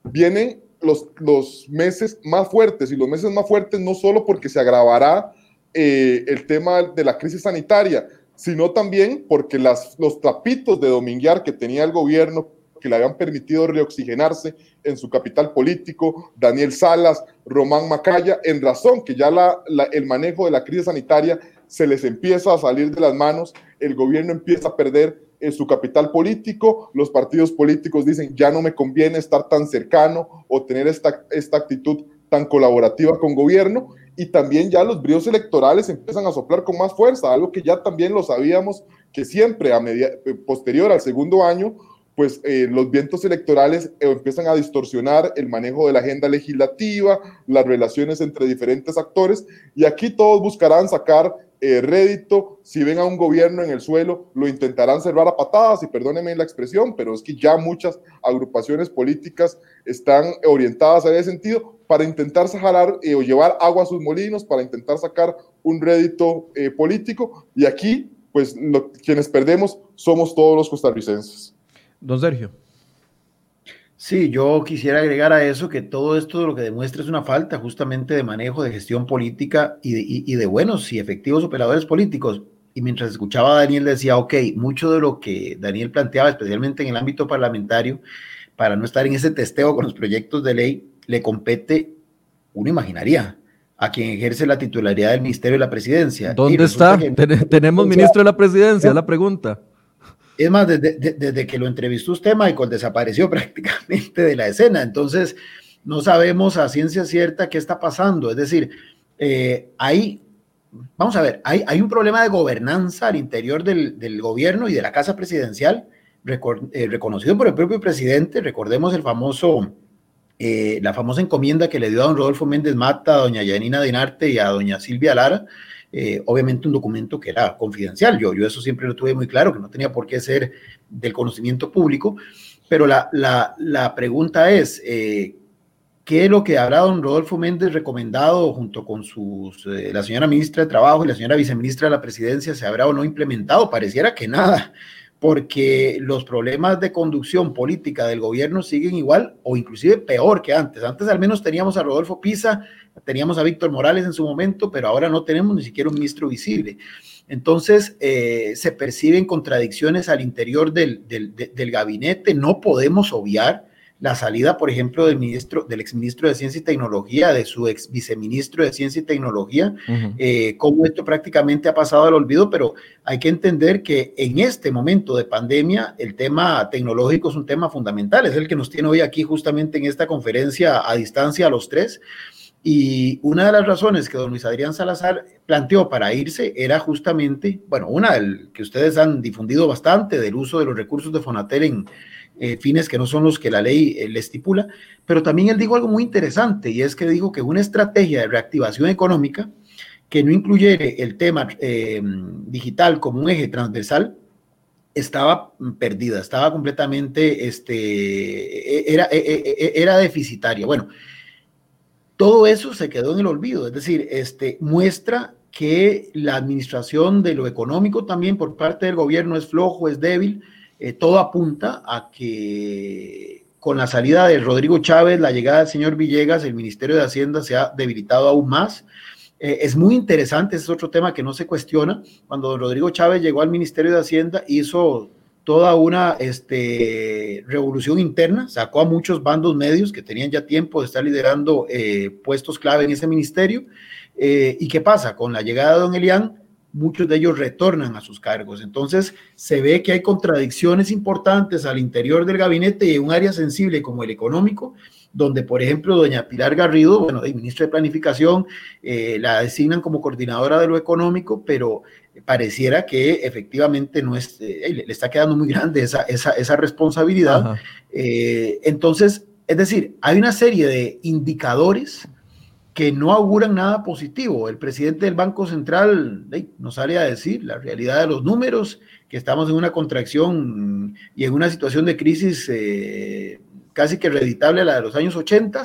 vienen los, meses más fuertes y los meses más fuertes no solo porque se agravará eh, el tema de la crisis sanitaria, sino también porque las, los trapitos de dominguear que tenía el gobierno, que le habían permitido reoxigenarse en su capital político, Daniel Salas, Román Macaya, en razón que ya la, el manejo de la crisis sanitaria se les empieza a salir de las manos, el gobierno empieza a perder en su capital político, los partidos políticos dicen ya no me conviene estar tan cercano o tener esta, esta actitud tan colaborativa con gobierno y también ya los bríos electorales empiezan a soplar con más fuerza, algo que ya también lo sabíamos que siempre a media, eh, posterior al segundo año, pues eh, los vientos electorales eh, empiezan a distorsionar el manejo de la agenda legislativa, las relaciones entre diferentes actores, y aquí todos buscarán sacar rédito, si ven a un gobierno en el suelo, lo intentarán cerrar a patadas, y perdónenme la expresión, pero es que ya muchas agrupaciones políticas están orientadas en ese sentido, para intentar jalar eh, o llevar agua a sus molinos, para intentar sacar un rédito eh, político. Y aquí, pues quienes perdemos somos todos los costarricenses. Don Sergio. Sí, yo quisiera agregar a eso que todo esto lo que demuestra es una falta justamente de manejo de gestión política y de, y de buenos y efectivos operadores políticos. Y mientras escuchaba a Daniel decía, ok, mucho de lo que Daniel planteaba, especialmente en el ámbito parlamentario, para no estar en ese testeo con los proyectos de ley, le compete, uno imaginaría, a quien ejerce la titularidad del Ministerio de la Presidencia. ¿Dónde está? Tenemos ministro de la Presidencia, la pregunta. Es más, desde, que lo entrevistó usted, Michael, desapareció prácticamente de la escena. Entonces, no sabemos a ciencia cierta qué está pasando. Es decir, eh, hay, vamos a ver, hay, hay, un problema de gobernanza al interior del, del gobierno y de la Casa Presidencial, eh, reconocido por el propio presidente. Recordemos el famoso eh, la famosa encomienda que le dio a don Rodolfo Méndez Mata, a doña Yanina Dinarte y a doña Silvia Lara, eh, obviamente un documento que era confidencial. Yo, yo eso siempre lo tuve muy claro, que no tenía por qué ser del conocimiento público, pero la, la, la pregunta es, eh, ¿qué es lo que habrá don Rodolfo Méndez recomendado junto con sus, la señora ministra de Trabajo y la señora viceministra de la Presidencia, se habrá o no implementado? Pareciera que nada porque los problemas de conducción política del gobierno siguen igual o inclusive peor que antes. Antes al menos teníamos a Rodolfo Pisa, teníamos a Víctor Morales en su momento, pero ahora no tenemos ni siquiera un ministro visible. Entonces, eh, se perciben contradicciones al interior del, del gabinete. No podemos obviar la salida, por ejemplo, del ministro, del exministro de Ciencia y Tecnología, de su ex viceministro de Ciencia y Tecnología, eh, como esto prácticamente ha pasado al olvido, pero hay que entender que en este momento de pandemia el tema tecnológico es un tema fundamental, es el que nos tiene hoy aquí justamente en esta conferencia a distancia a los tres. Y una de las razones que don Luis Adrián Salazar planteó para irse era justamente, bueno, una del que ustedes han difundido bastante del uso de los recursos de Fonatel en, eh, fines que no son los que la ley eh, le estipula, pero también él dijo algo muy interesante y es que dijo que una estrategia de reactivación económica que no incluyere el tema eh, digital como un eje transversal, estaba perdida, estaba completamente, este, era, e, e, e, era deficitaria. Bueno, todo eso se quedó en el olvido, es decir, este, muestra que la administración de lo económico también por parte del gobierno es flojo, es débil, eh, todo apunta a que con la salida de Rodrigo Chávez, la llegada del señor Villegas, el Ministerio de Hacienda se ha debilitado aún más. Eh, es muy interesante, ese es otro tema que no se cuestiona. Cuando Rodrigo Chávez llegó al Ministerio de Hacienda, hizo toda una este, revolución interna, sacó a muchos bandos medios que tenían ya tiempo de estar liderando eh, puestos clave en ese ministerio. ¿Y qué pasa? Con la llegada de don Elián, muchos de ellos retornan a sus cargos. Entonces, se ve que hay contradicciones importantes al interior del gabinete y en un área sensible como el económico, donde, por ejemplo, doña Pilar Garrido, bueno, el ministro de Planificación, eh, la designan como coordinadora de lo económico, pero pareciera que efectivamente no es, eh, le está quedando muy grande esa, esa, esa responsabilidad. Eh, entonces, es decir, hay una serie de indicadores que no auguran nada positivo. El presidente del Banco Central nos sale a decir la realidad de los números, que estamos en una contracción y en una situación de crisis casi que reeditable a la de los años 80,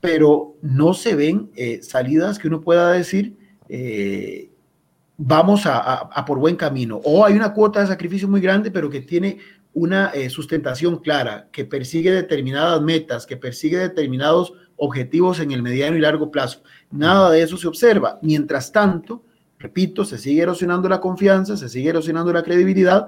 pero no se ven eh, salidas que uno pueda decir, eh, vamos a, por buen camino. O hay una cuota de sacrificio muy grande, pero que tiene una eh, sustentación clara, que persigue determinadas metas, que persigue determinados objetivos en el mediano y largo plazo. Nada de eso se observa. Mientras tanto, repito, se sigue erosionando la confianza, se sigue erosionando la credibilidad.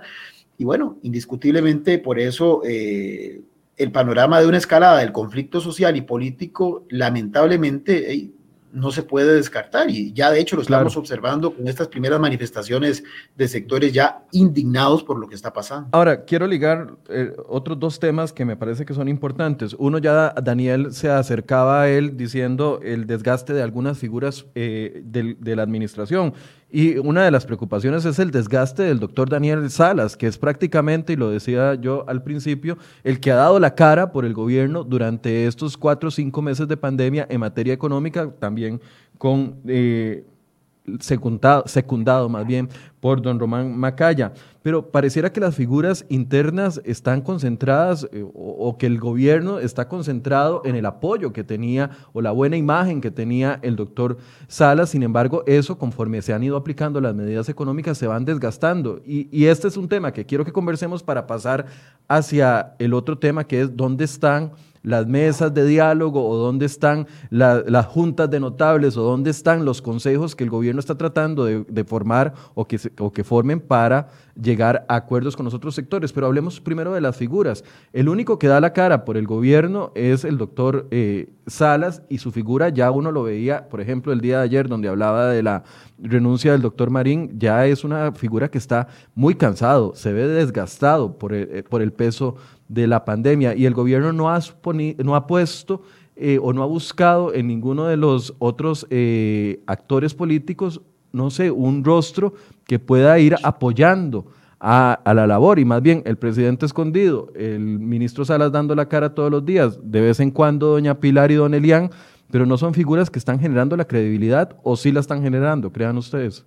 Y bueno, indiscutiblemente por eso el panorama de una escalada del conflicto social y político, lamentablemente, no se puede descartar y ya de hecho lo estamos observando con estas primeras manifestaciones de sectores ya indignados por lo que está pasando. Ahora, quiero ligar eh, otros dos temas que me parece que son importantes. Uno ya Daniel se acercaba a él diciendo el desgaste de algunas figuras eh, de la administración. Y una de las preocupaciones es el desgaste del doctor Daniel Salas, que es prácticamente, y lo decía yo al principio, el que ha dado la cara por el gobierno durante estos cuatro o cinco meses de pandemia en materia económica, también con eh, secundado, secundado más bien por don Román Macaya. Pero pareciera que las figuras internas están concentradas eh, o, que el gobierno está concentrado en el apoyo que tenía o la buena imagen que tenía el doctor Salas. Sin embargo, eso conforme se han ido aplicando las medidas económicas se van desgastando. Y, y este es un tema que quiero que conversemos para pasar hacia el otro tema que es dónde están las mesas de diálogo o dónde están las juntas de notables o dónde están los consejos que el gobierno está tratando de, formar o que, o que formen para llegar a acuerdos con los otros sectores. Pero hablemos primero de las figuras. El único que da la cara por el gobierno es el doctor eh, Salas y su figura ya uno lo veía, por ejemplo, el día de ayer donde hablaba de la renuncia del doctor Marín, ya es una figura que está muy cansado, se ve desgastado por el, eh, por el peso de la pandemia y el gobierno no ha, no ha puesto eh, o no ha buscado en ninguno de los otros eh, actores políticos, no sé, un rostro que pueda ir apoyando a, la labor. Y más bien el presidente escondido, el ministro Salas dando la cara todos los días, de vez en cuando doña Pilar y don Elian, pero no son figuras que están generando la credibilidad o sí la están generando, crean ustedes.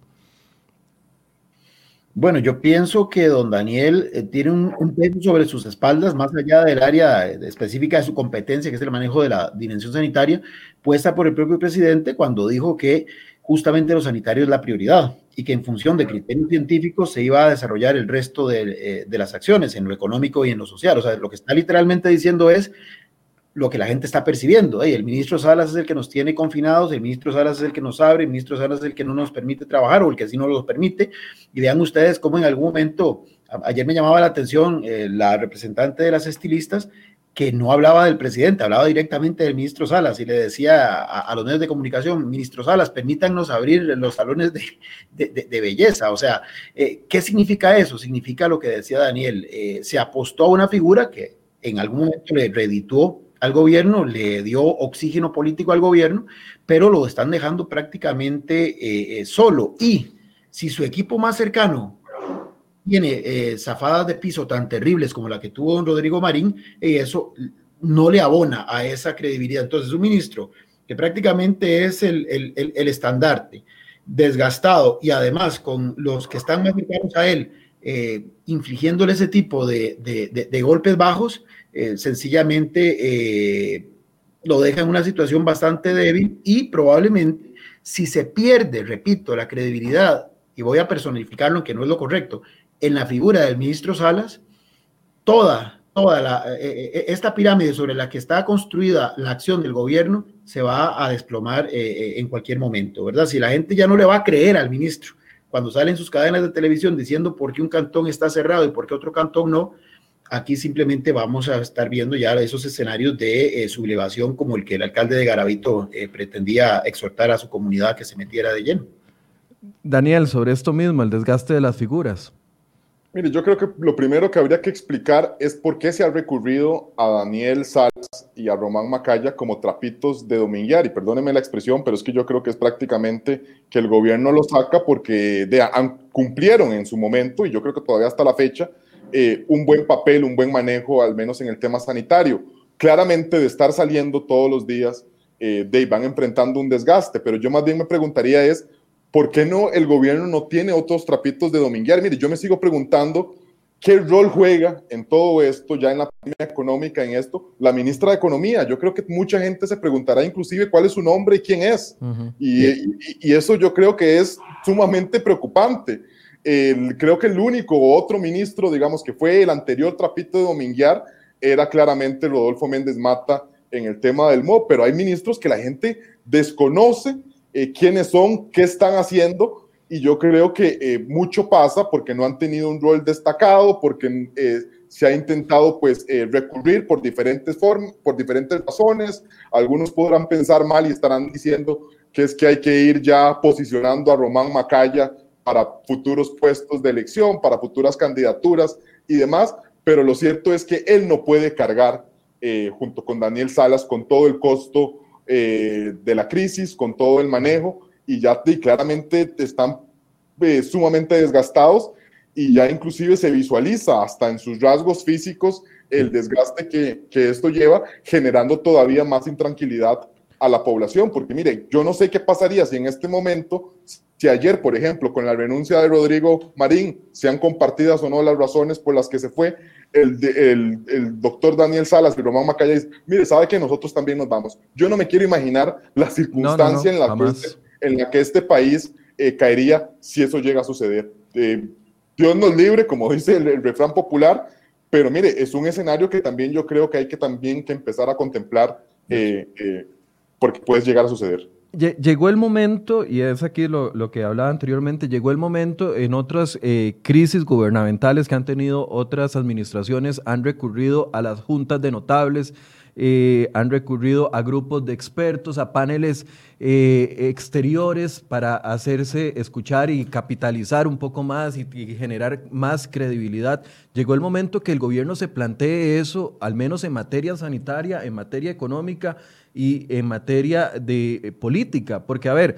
Bueno, yo pienso que don Daniel eh, tiene un, peso sobre sus espaldas, más allá del área específica de su competencia, que es el manejo de la dimensión sanitaria, puesta por el propio presidente cuando dijo que justamente lo sanitario es la prioridad y que en función de criterios científicos se iba a desarrollar el resto de, eh, de las acciones en lo económico y en lo social. O sea, lo que está literalmente diciendo es lo que la gente está percibiendo. el ministro Salas es el que nos tiene confinados, el ministro Salas es el que nos abre, el ministro Salas es el que no nos permite trabajar o el que así no los permite. Y vean ustedes cómo en algún momento, ayer me llamaba la atención eh, la representante de las estilistas, que no hablaba del presidente, hablaba directamente del ministro Salas y le decía a, los medios de comunicación, ministro Salas, permítanos abrir los salones de, belleza. O sea, eh, ¿qué significa eso? Significa lo que decía Daniel, eh, se apostó a una figura que en algún momento le reeditó al gobierno, le dio oxígeno político al gobierno, pero lo están dejando prácticamente eh, eh, solo. Y si su equipo más cercano tiene eh, zafadas de piso tan terribles como la que tuvo Rodrigo Marín, eso no le abona a esa credibilidad. Entonces, un ministro que prácticamente es el, el, el estandarte, desgastado y además con los que están más cercanos a él, eh, infligiéndole ese tipo de, de, golpes bajos, eh, sencillamente eh, lo deja en una situación bastante débil y probablemente si se pierde, repito, la credibilidad, y voy a personificarlo, que no es lo correcto, en la figura del ministro Salas, toda, toda la, esta pirámide sobre la que está construida la acción del gobierno se va a desplomar en cualquier momento, ¿verdad? Si la gente ya no le va a creer al ministro, cuando salen sus cadenas de televisión diciendo por qué un cantón está cerrado y por qué otro cantón no, aquí simplemente vamos a estar viendo ya esos escenarios de eh, sublevación como el que el alcalde de Garavito eh, pretendía exhortar a su comunidad que se metiera de lleno. Daniel, sobre esto mismo, el desgaste de las figuras. Mire, yo creo que lo primero que habría que explicar es por qué se ha recurrido a Daniel Salas y a Román Macaya como trapitos de dominguear. Y perdóneme la expresión, pero es que yo creo que es prácticamente que el gobierno lo saca porque de, cumplieron en su momento, y yo creo que todavía hasta la fecha, eh, un buen papel, un buen manejo, al menos en el tema sanitario. Claramente de estar saliendo todos los días, eh, de, van enfrentando un desgaste, pero yo más bien me preguntaría es, ¿por qué no el gobierno no tiene otros trapitos de dominguear? Mire, yo me sigo preguntando qué rol juega en todo esto, ya en la pandemia económica, en esto, la ministra de Economía. Yo creo que mucha gente se preguntará inclusive cuál es su nombre y quién es. y, eso yo creo que es sumamente preocupante. Creo que el único otro ministro, digamos, que fue el anterior trapito de dominguear, era claramente Rodolfo Méndez Mata en el tema del MO, pero hay ministros que la gente desconoce eh, quiénes son, qué están haciendo, y yo creo que eh, mucho pasa porque no han tenido un rol destacado, porque eh, se ha intentado pues recurrir por diferentes formas, por diferentes razones. Algunos podrán pensar mal y estarán diciendo que es que hay que ir ya posicionando a Román Macaya para futuros puestos de elección, para futuras candidaturas y demás, pero lo cierto es que él no puede cargar junto con Daniel Salas con todo el costo eh, de la crisis, con todo el manejo, y ya claramente están eh, sumamente desgastados y ya inclusive se visualiza hasta en sus rasgos físicos el desgaste que, que esto lleva, generando todavía más intranquilidad a la población, porque mire, yo no sé qué pasaría si en este momento, si ayer, por ejemplo, con la renuncia de Rodrigo Marín, sean compartidas o no las razones por las que se fue, el, el, doctor Daniel Salas y Román Macaya dice, mire, sabe que nosotros también nos vamos. Yo no me quiero imaginar la circunstancia en, la que este, en, la que este, país eh, caería si eso llega a suceder. Eh, Dios nos libre, como dice el, refrán popular, pero mire, es un escenario que también yo creo que hay que también que empezar a contemplar eh, porque puede llegar a suceder. Llegó el momento, y es aquí lo, que hablaba anteriormente, llegó el momento en otras eh, crisis gubernamentales que han tenido otras administraciones, han recurrido a las juntas de notables, eh, han recurrido a grupos de expertos, a paneles eh, exteriores para hacerse escuchar y capitalizar un poco más y, generar más credibilidad. Llegó el momento que el gobierno se plantee eso, al menos en materia sanitaria, en materia económica y en materia de eh, política, porque a ver,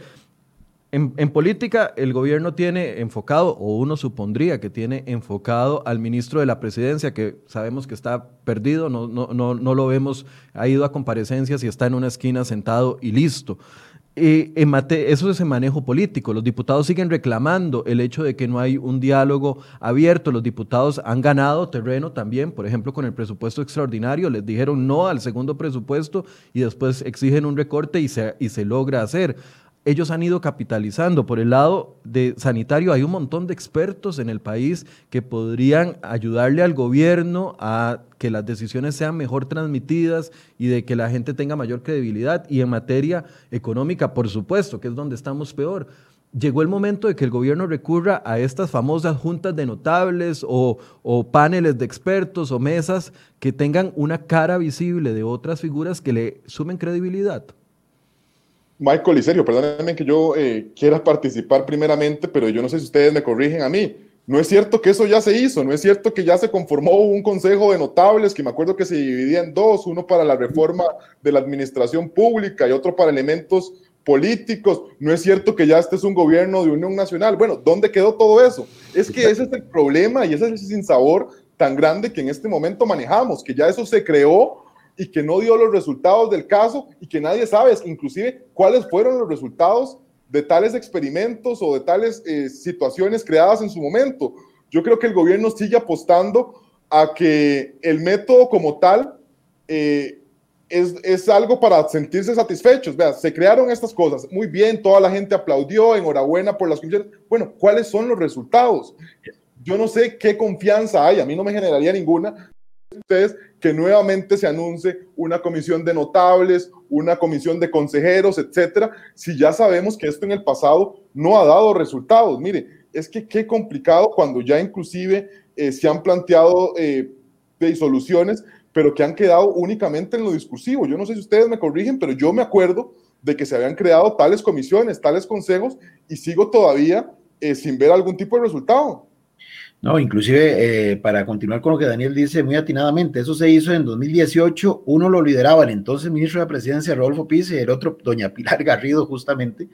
en, política, el gobierno tiene enfocado, o uno supondría que tiene enfocado al ministro de la presidencia, que sabemos que está perdido, no, no, no, no lo vemos, ha ido a comparecencias y está en una esquina sentado y listo. Eh, en eso es el manejo político. Los diputados siguen reclamando el hecho de que no hay un diálogo abierto. Los diputados han ganado terreno también, por ejemplo, con el presupuesto extraordinario. Les dijeron no al segundo presupuesto y después exigen un recorte y se, y se logra hacer ellos han ido capitalizando. Por el lado de sanitario hay un montón de expertos en el país que podrían ayudarle al gobierno a que las decisiones sean mejor transmitidas y de que la gente tenga mayor credibilidad. Y en materia económica, por supuesto, que es donde estamos peor. Llegó el momento de que el gobierno recurra a estas famosas juntas de notables o, o paneles de expertos o mesas que tengan una cara visible de otras figuras que le sumen credibilidad. Michael y Sergio, perdónenme que yo eh, quiera participar primeramente, pero yo no sé si ustedes me corrigen a mí. No es cierto que eso ya se hizo, no es cierto que ya se conformó un consejo de notables que me acuerdo que se dividía en dos, uno para la reforma de la administración pública y otro para elementos políticos. No es cierto que ya este es un gobierno de unión nacional. Bueno, ¿dónde quedó todo eso? Es que ese es el problema y ese es el sinsabor tan grande que en este momento manejamos, que ya eso se creó y que no dio los resultados del caso y que nadie sabe inclusive cuáles fueron los resultados de tales experimentos o de tales eh, situaciones creadas en su momento. Yo creo que el gobierno sigue apostando a que el método como tal eh, es, es, algo para sentirse satisfechos. Vea, se crearon estas cosas, muy bien, toda la gente aplaudió, enhorabuena por las comisiones. Bueno, ¿cuáles son los resultados? Yo no sé qué confianza hay, a mí no me generaría ninguna. Ustedes que nuevamente se anuncie una comisión de notables, una comisión de consejeros, etcétera, si ya sabemos que esto en el pasado no ha dado resultados. Mire, es que qué complicado cuando ya inclusive eh, se han planteado eh, soluciones, pero que han quedado únicamente en lo discursivo. Yo no sé si ustedes me corrigen, pero yo me acuerdo de que se habían creado tales comisiones, tales consejos, y sigo todavía eh, sin ver algún tipo de resultado. No, inclusive eh, para continuar con lo que Daniel dice muy atinadamente, eso se hizo en 2018, uno lo lideraba el entonces ministro de la presidencia Rodolfo Pizzi, el otro doña Pilar Garrido justamente.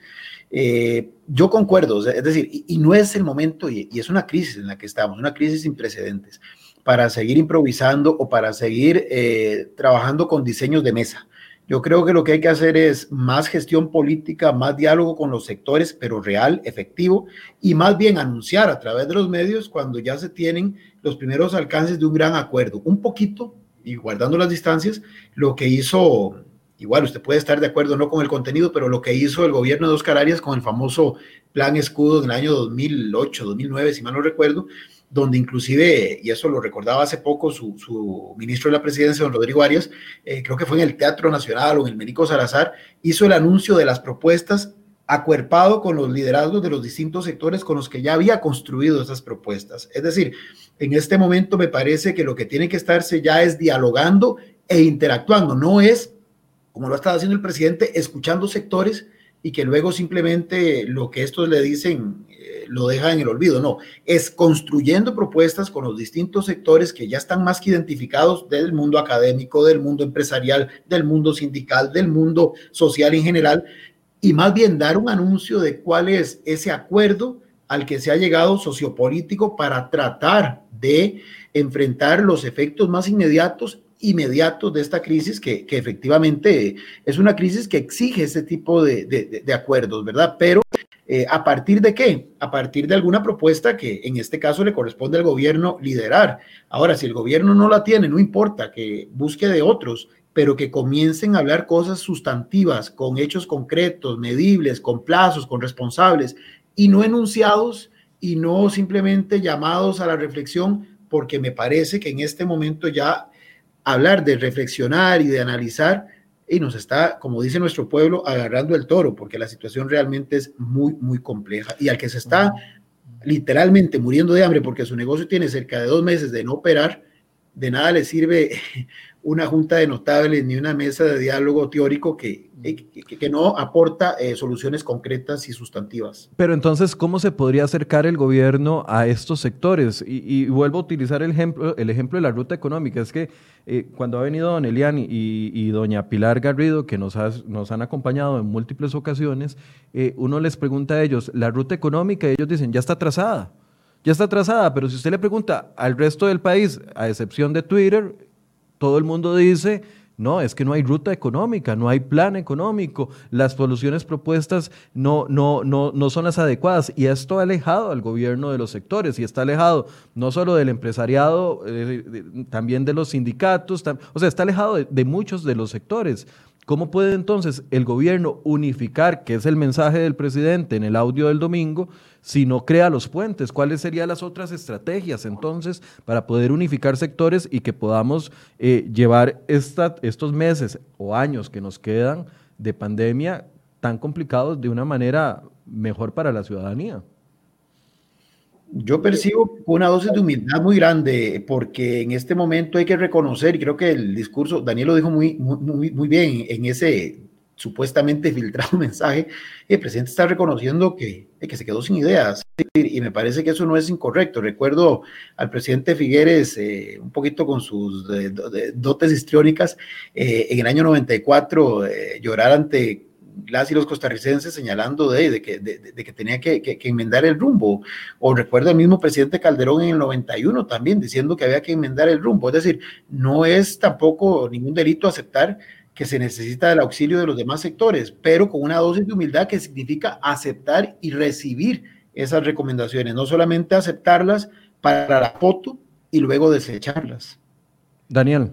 Eh, yo concuerdo, es decir, y, no es el momento, y, es una crisis en la que estamos, una crisis sin precedentes, para seguir improvisando o para seguir eh, trabajando con diseños de mesa. Yo creo que lo que hay que hacer es más gestión política, más diálogo con los sectores, pero real, efectivo, y más bien anunciar a través de los medios cuando ya se tienen los primeros alcances de un gran acuerdo. Un poquito, y guardando las distancias, lo que hizo, igual usted puede estar de acuerdo no con el contenido, pero lo que hizo el gobierno de Oscar Arias con el famoso plan escudo del año 2008, 2009, si mal no recuerdo, donde inclusive, y eso lo recordaba hace poco su, ministro de la presidencia, don Rodrigo Arias, eh, creo que fue en el Teatro Nacional o en el Menico Salazar, hizo el anuncio de las propuestas acuerpado con los liderazgos de los distintos sectores con los que ya había construido esas propuestas. Es decir, en este momento me parece que lo que tiene que estarse ya es dialogando e interactuando, no es, como lo ha estado haciendo el presidente, escuchando sectores y que luego simplemente lo que estos le dicen lo deja en el olvido, no, es construyendo propuestas con los distintos sectores que ya están más que identificados del mundo académico, del mundo empresarial, del mundo sindical, del mundo social en general, y más bien dar un anuncio de cuál es ese acuerdo al que se ha llegado sociopolítico para tratar de enfrentar los efectos más inmediatos inmediatos de esta crisis, que, efectivamente es una crisis que exige ese tipo de, de acuerdos, ¿verdad? Pero eh, ¿A partir de qué? A partir de alguna propuesta que en este caso le corresponde al gobierno liderar. Ahora, si el gobierno no la tiene, no importa que busque de otros, pero que comiencen a hablar cosas sustantivas, con hechos concretos, medibles, con plazos, con responsables, y no enunciados y no simplemente llamados a la reflexión, porque me parece que en este momento ya hablar de reflexionar y de analizar y nos está, como dice nuestro pueblo, agarrando el toro, porque la situación realmente es muy, muy compleja. Y al que se está literalmente muriendo de hambre porque su negocio tiene cerca de dos meses de no operar, de nada le sirve una junta de notables ni una mesa de diálogo teórico que, que, no aporta eh, soluciones concretas y sustantivas. Pero entonces, ¿cómo se podría acercar el gobierno a estos sectores? Y, vuelvo a utilizar el ejemplo, el ejemplo de la ruta económica. Es que eh, cuando ha venido don Elian y, doña Pilar Garrido, que nos, nos han acompañado en múltiples ocasiones, eh, uno les pregunta a ellos, la ruta económica, y ellos dicen, ya está trazada. Ya está trazada, pero si usted le pregunta al resto del país, a excepción de Twitter, todo el mundo dice, no, es que no hay ruta económica, no hay plan económico, las soluciones propuestas no, no, no, no son las adecuadas y esto ha alejado al gobierno de los sectores y está alejado no solo del empresariado, eh, también de los sindicatos, o sea, está alejado de muchos de los sectores. ¿Cómo puede entonces el gobierno unificar, que es el mensaje del presidente en el audio del domingo, si no crea los puentes? ¿Cuáles serían las otras estrategias entonces para poder unificar sectores y que podamos eh, llevar estos meses o años que nos quedan de pandemia tan complicados de una manera mejor para la ciudadanía? Yo percibo una dosis de humildad muy grande porque en este momento hay que reconocer, y creo que el discurso, Daniel lo dijo muy, muy, muy bien en ese supuestamente filtrado mensaje, el presidente está reconociendo que, que se quedó sin ideas y me parece que eso no es incorrecto. Recuerdo al presidente Figueres eh, un poquito con sus dotes histriónicas eh, en el año 94 eh, llorar ante las y los costarricenses señalando de, que, de, que, tenía que, enmendar el rumbo. O recuerdo el mismo presidente Calderón en el 91 también diciendo que había que enmendar el rumbo. Es decir, no es tampoco ningún delito aceptar que se necesita del auxilio de los demás sectores, pero con una dosis de humildad que significa aceptar y recibir esas recomendaciones, no solamente aceptarlas para la foto y luego desecharlas. Daniel.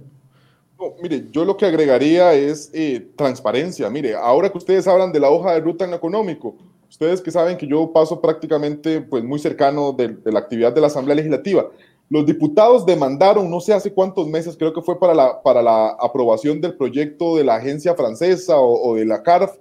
mire, yo lo que agregaría es eh, transparencia. Mire, ahora que ustedes hablan de la hoja de ruta en económico, ustedes que saben que yo paso prácticamente pues, muy cercano de, la actividad de la Asamblea Legislativa, los diputados demandaron, no sé hace cuántos meses, creo que fue para la, para la aprobación del proyecto de la agencia francesa o, o de la CARF,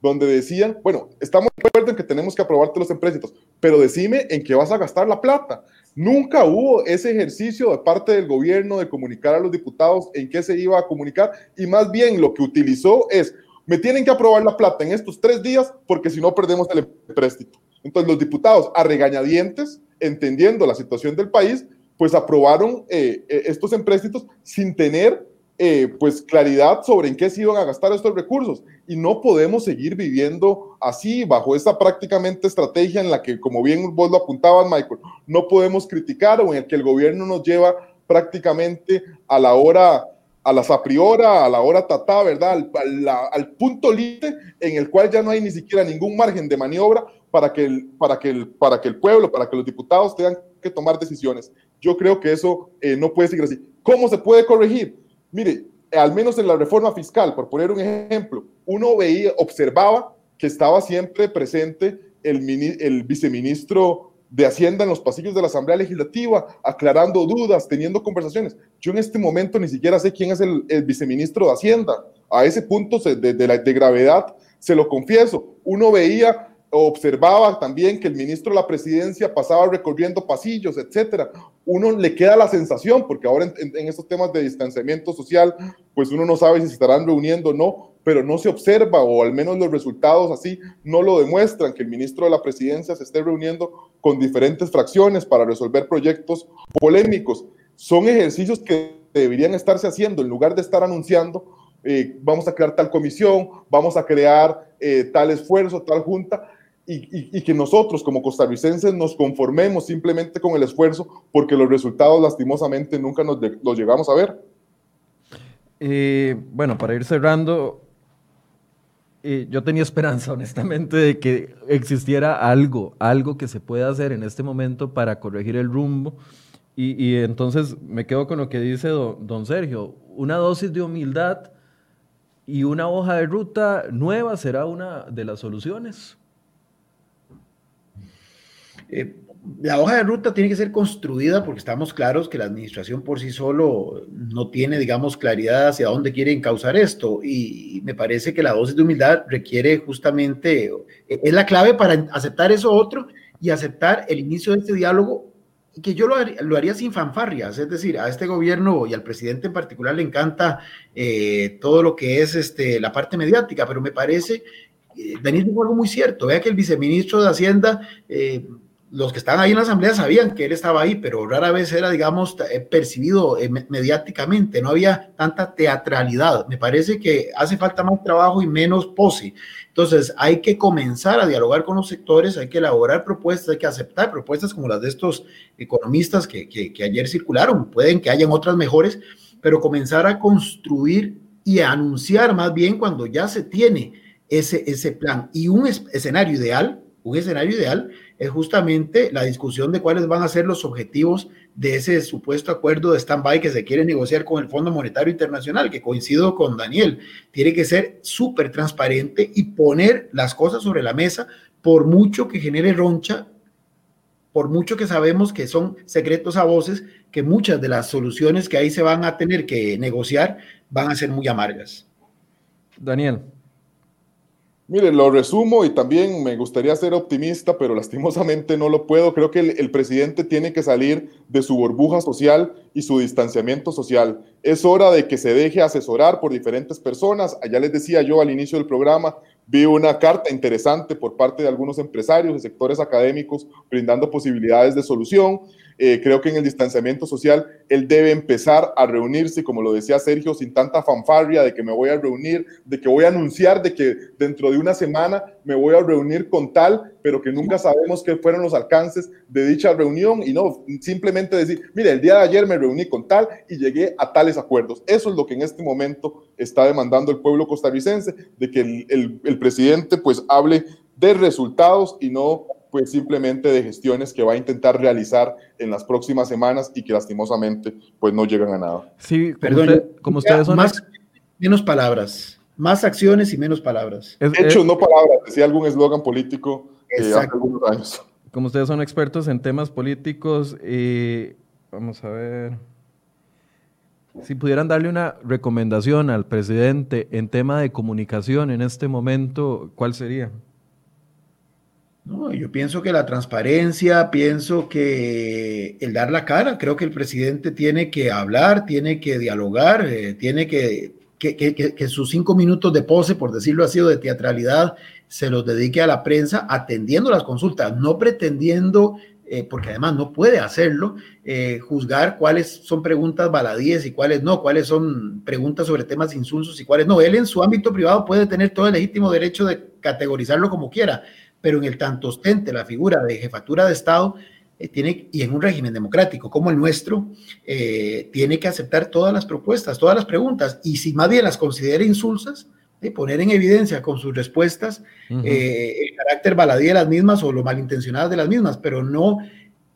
donde decían, bueno, estamos de acuerdo en que tenemos que aprobarte los empréstitos, pero decime en qué vas a gastar la plata. Nunca hubo ese ejercicio de parte del gobierno de comunicar a los diputados en qué se iba a comunicar y más bien lo que utilizó es, me tienen que aprobar la plata en estos tres días porque si no perdemos el empréstito. Entonces los diputados a regañadientes, entendiendo la situación del país, pues aprobaron eh, eh, estos empréstitos sin tener eh, pues claridad sobre en qué se iban a gastar estos recursos. Y no podemos seguir viviendo así, bajo esta prácticamente estrategia en la que, como bien vos lo apuntabas, Michael, no podemos criticar o en el que el gobierno nos lleva prácticamente a la hora, a las a priori, a la hora tatá, ¿verdad? Al, al punto límite en el cual ya no hay ni siquiera ningún margen de maniobra para que, el, para, que el, para que el pueblo, para que los diputados tengan que tomar decisiones. Yo creo que eso eh, no puede seguir así. ¿Cómo se puede corregir? Mire, al menos en la reforma fiscal, por poner un ejemplo, uno veía, observaba que estaba siempre presente el, el viceministro de Hacienda en los pasillos de la Asamblea Legislativa, aclarando dudas, teniendo conversaciones. Yo en este momento ni siquiera sé quién es el, viceministro de Hacienda. A ese punto de, de, de gravedad, se lo confieso. Uno veía observaba también que el ministro de la presidencia pasaba recorriendo pasillos, etcétera. Uno le queda la sensación, porque ahora en, estos temas de distanciamiento social, pues uno no sabe si se estarán reuniendo o no, pero no se observa, o al menos los resultados así no lo demuestran, que el ministro de la presidencia se esté reuniendo con diferentes fracciones para resolver proyectos polémicos. Son ejercicios que deberían estarse haciendo en lugar de estar anunciando, eh, vamos a crear tal comisión, vamos a crear eh, tal esfuerzo, tal junta, y, que nosotros como costarricenses nos conformemos simplemente con el esfuerzo porque los resultados lastimosamente nunca nos los llegamos a ver. Eh, bueno, para ir cerrando, eh, yo tenía esperanza honestamente de que existiera algo, algo que se pueda hacer en este momento para corregir el rumbo. Y, entonces me quedo con lo que dice don Sergio, una dosis de humildad y una hoja de ruta nueva será una de las soluciones. Eh, la hoja de ruta tiene que ser construida porque estamos claros que la administración por sí solo no tiene, digamos, claridad hacia dónde quiere encauzar esto. Y me parece que la dosis de humildad requiere justamente, es la clave para aceptar eso otro y aceptar el inicio de este diálogo que yo lo haría, sin fanfarrias, es decir, a este gobierno y al presidente en particular le encanta eh, todo lo que es este, la parte mediática, pero me parece, eh, dijo algo muy cierto, vea que el viceministro de Hacienda eh, los que estaban ahí en la asamblea sabían que él estaba ahí, pero rara vez era, digamos, eh, percibido eh, mediáticamente, no había tanta teatralidad. Me parece que hace falta más trabajo y menos pose. Entonces, hay que comenzar a dialogar con los sectores, hay que elaborar propuestas, hay que aceptar propuestas como las de estos economistas que, que, ayer circularon. Pueden que hayan otras mejores, pero comenzar a construir y a anunciar más bien cuando ya se tiene ese, ese plan y un escenario ideal, un escenario ideal es justamente la discusión de cuáles van a ser los objetivos de ese supuesto acuerdo de stand-by que se quiere negociar con el Fondo Monetario Internacional, que coincido con Daniel, tiene que ser súper transparente y poner las cosas sobre la mesa, por mucho que genere roncha, por mucho que sabemos que son secretos a voces, que muchas de las soluciones que ahí se van a tener que negociar van a ser muy amargas. Daniel. Mire, lo resumo y también me gustaría ser optimista, pero lastimosamente no lo puedo. Creo que el, presidente tiene que salir de su burbuja social y su distanciamiento social. Es hora de que se deje asesorar por diferentes personas. Allá les decía yo al inicio del programa, vi una carta interesante por parte de algunos empresarios de sectores académicos brindando posibilidades de solución. Eh, creo que en el distanciamiento social él debe empezar a reunirse, como lo decía Sergio, sin tanta fanfarria de que me voy a reunir, de que voy a anunciar de que dentro de una semana me voy a reunir con tal, pero que nunca sabemos qué fueron los alcances de dicha reunión y no simplemente decir, mire, el día de ayer me reuní con tal y llegué a tales acuerdos. Eso es lo que en este momento está demandando el pueblo costarricense, de que el, el, el presidente pues hable de resultados y no pues simplemente de gestiones que va a intentar realizar en las próximas semanas y que lastimosamente pues no llegan a nada. Sí, perdón, como ustedes son más, menos palabras, más acciones y menos palabras. Hechos, no palabras, decía algún eslogan político eh, hace algunos años. Como ustedes son expertos en temas políticos, eh, vamos a ver. Si pudieran darle una recomendación al presidente en tema de comunicación en este momento, ¿cuál sería? No, yo pienso que la transparencia, pienso que el dar la cara, creo que el presidente tiene que hablar, tiene que dialogar, eh, tiene que que, que, que, sus cinco minutos de pose, por decirlo así, de teatralidad, se los dedique a la prensa atendiendo las consultas, no pretendiendo, eh, porque además no puede hacerlo, eh, juzgar cuáles son preguntas baladíes y cuáles no, cuáles son preguntas sobre temas insulsos y cuáles no. Él en su ámbito privado puede tener todo el legítimo derecho de categorizarlo como quiera, pero en el tanto ostente la figura de jefatura de Estado, eh, tiene, y en un régimen democrático como el nuestro, eh, tiene que aceptar todas las propuestas, todas las preguntas, y si más bien las considera insulsas, de poner en evidencia con sus respuestas eh, el carácter baladí de las mismas o lo malintencionadas de las mismas, pero no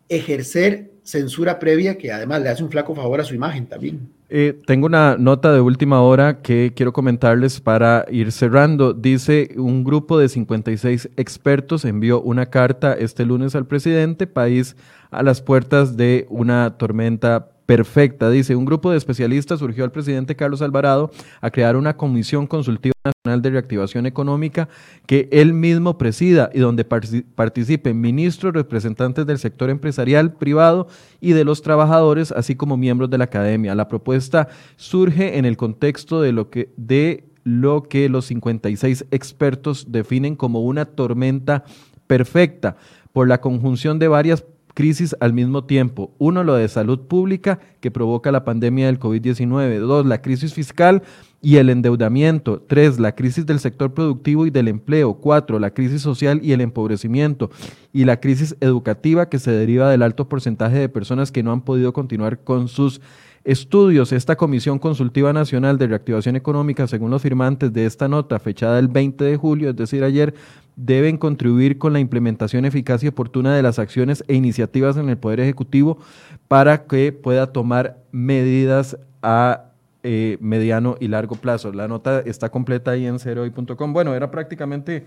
ejercer censura previa que además le hace un flaco favor a su imagen también. Eh, tengo una nota de última hora que quiero comentarles para ir cerrando. Dice, un grupo de 56 expertos envió una carta este lunes al presidente, país a las puertas de una tormenta perfecta. Dice, un grupo de especialistas surgió al presidente Carlos Alvarado a crear una comisión consultiva nacional de reactivación económica que él mismo presida y donde participen ministros, representantes del sector empresarial, privado y de los trabajadores, así como miembros de la academia. La propuesta surge en el contexto de lo que de lo que los 56 expertos definen como una tormenta perfecta por la conjunción de varias crisis al mismo tiempo. Uno, lo de salud pública que provoca la pandemia del COVID-19. Dos, la crisis fiscal y el endeudamiento. Tres, la crisis del sector productivo y del empleo. Cuatro, la crisis social y el empobrecimiento. Y la crisis educativa que se deriva del alto porcentaje de personas que no han podido continuar con sus estudios. Esta Comisión Consultiva Nacional de Reactivación Económica, según los firmantes de esta nota, fechada el 20 de julio, es decir, ayer, deben contribuir con la implementación eficaz y oportuna de las acciones e iniciativas en el Poder Ejecutivo para que pueda tomar medidas a eh, mediano y largo plazo. La nota está completa ahí en ceroy.com. Bueno, era prácticamente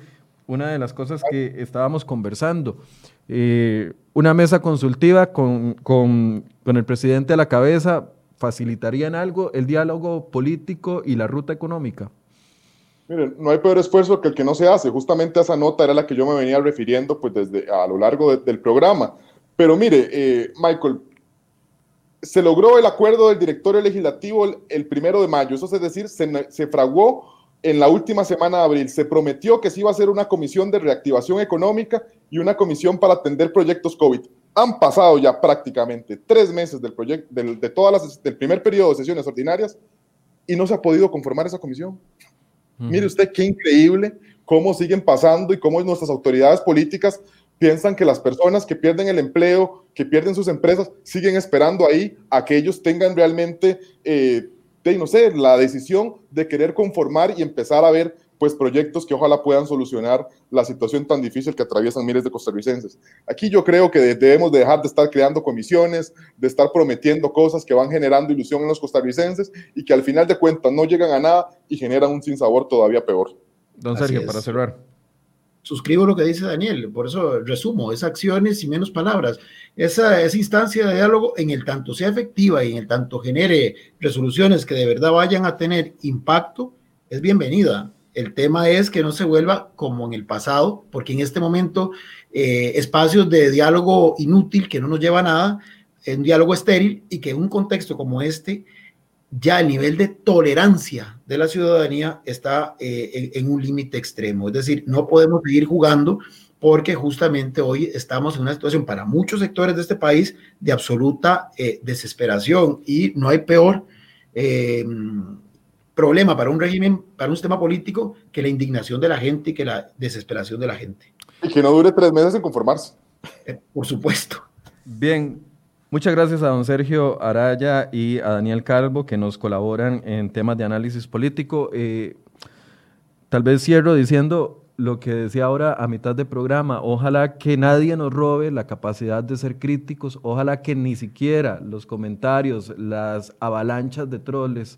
una de las cosas que estábamos conversando. Eh, una mesa consultiva con, con, con el presidente a la cabeza facilitarían algo el diálogo político y la ruta económica. Miren, no hay peor esfuerzo que el que no se hace. Justamente esa nota era la que yo me venía refiriendo pues desde a lo largo del programa. Pero mire, eh, Michael, se logró el acuerdo del directorio legislativo el, primero de mayo, eso es decir, se, se fraguó en la última semana de abril. Se prometió que se iba a hacer una comisión de reactivación económica y una comisión para atender proyectos COVID. Han pasado ya prácticamente tres meses del, proyecto, del, de todas las, del primer periodo de sesiones ordinarias y no se ha podido conformar esa comisión. Mire usted qué increíble cómo siguen pasando y cómo nuestras autoridades políticas piensan que las personas que pierden el empleo, que pierden sus empresas, siguen esperando ahí a que ellos tengan realmente, eh, de, no sé, la decisión de querer conformar y empezar a ver pues proyectos que ojalá puedan solucionar la situación tan difícil que atraviesan miles de costarricenses. Aquí yo creo que debemos de dejar de estar creando comisiones, de estar prometiendo cosas que van generando ilusión en los costarricenses y que al final de cuentas no llegan a nada y generan un sinsabor todavía peor. Don Sergio, para cerrar. Suscribo lo que dice Daniel, por eso resumo, es acciones y menos palabras. Esa, esa instancia de diálogo, en el tanto sea efectiva y en el tanto genere resoluciones que de verdad vayan a tener impacto, es bienvenida el tema es que no se vuelva como en el pasado, porque en este momento eh, espacios de diálogo inútil que no nos lleva a nada, un diálogo estéril y que en un contexto como este, ya el nivel de tolerancia de la ciudadanía está eh, en, un límite extremo. Es decir, no podemos seguir jugando porque justamente hoy estamos en una situación para muchos sectores de este país de absoluta eh, desesperación y no hay peor problema para un régimen, para un sistema político, que la indignación de la gente y que la desesperación de la gente. Y que no dure tres meses en conformarse. Eh, por supuesto. Bien, muchas gracias a don Sergio Araya y a Daniel Calvo que nos colaboran en temas de análisis político. Eh, tal vez cierro diciendo lo que decía ahora a mitad de programa, ojalá que nadie nos robe la capacidad de ser críticos, ojalá que ni siquiera los comentarios, las avalanchas de troles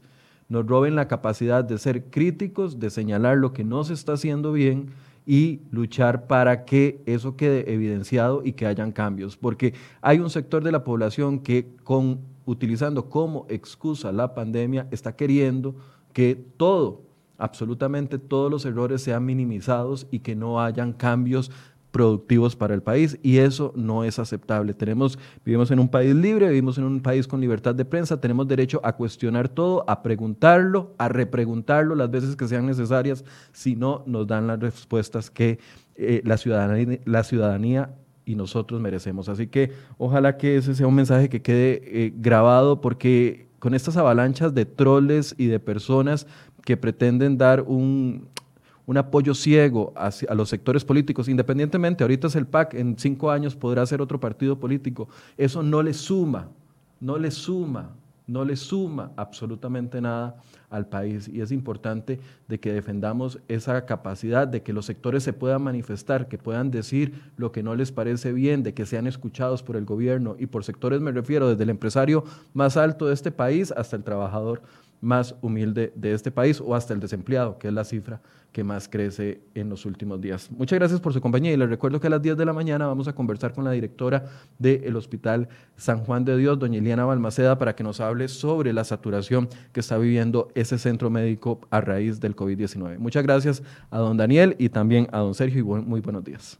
nos roben la capacidad de ser críticos, de señalar lo que no se está haciendo bien y luchar para que eso quede evidenciado y que hayan cambios, porque hay un sector de la población que con utilizando como excusa la pandemia está queriendo que todo, absolutamente todos los errores sean minimizados y que no hayan cambios productivos para el país y eso no es aceptable. Tenemos, vivimos en un país libre, vivimos en un país con libertad de prensa, tenemos derecho a cuestionar todo, a preguntarlo, a repreguntarlo las veces que sean necesarias, si no nos dan las respuestas que eh, la, ciudadanía, y nosotros merecemos. Así que ojalá que ese sea un mensaje que quede eh, grabado porque con estas avalanchas de troles y de personas que pretenden dar un, un apoyo ciego a los sectores políticos, independientemente, ahorita es el PAC, en cinco años podrá ser otro partido político, eso no le suma, no le suma, no le suma absolutamente nada al país. Y es importante de que defendamos esa capacidad de que los sectores se puedan manifestar, que puedan decir lo que no les parece bien, de que sean escuchados por el gobierno. Y por sectores me refiero desde el empresario más alto de este país hasta el trabajador más humilde de este país o hasta el desempleado, que es la cifra que más crece en los últimos días. Muchas gracias por su compañía y les recuerdo que a las 10 de la mañana vamos a conversar con la directora del Hospital San Juan de Dios, doña Eliana Balmaceda, para que nos hable sobre la saturación que está viviendo ese centro médico a raíz del COVID-19. Muchas gracias a don Daniel y también a don Sergio y muy buenos días.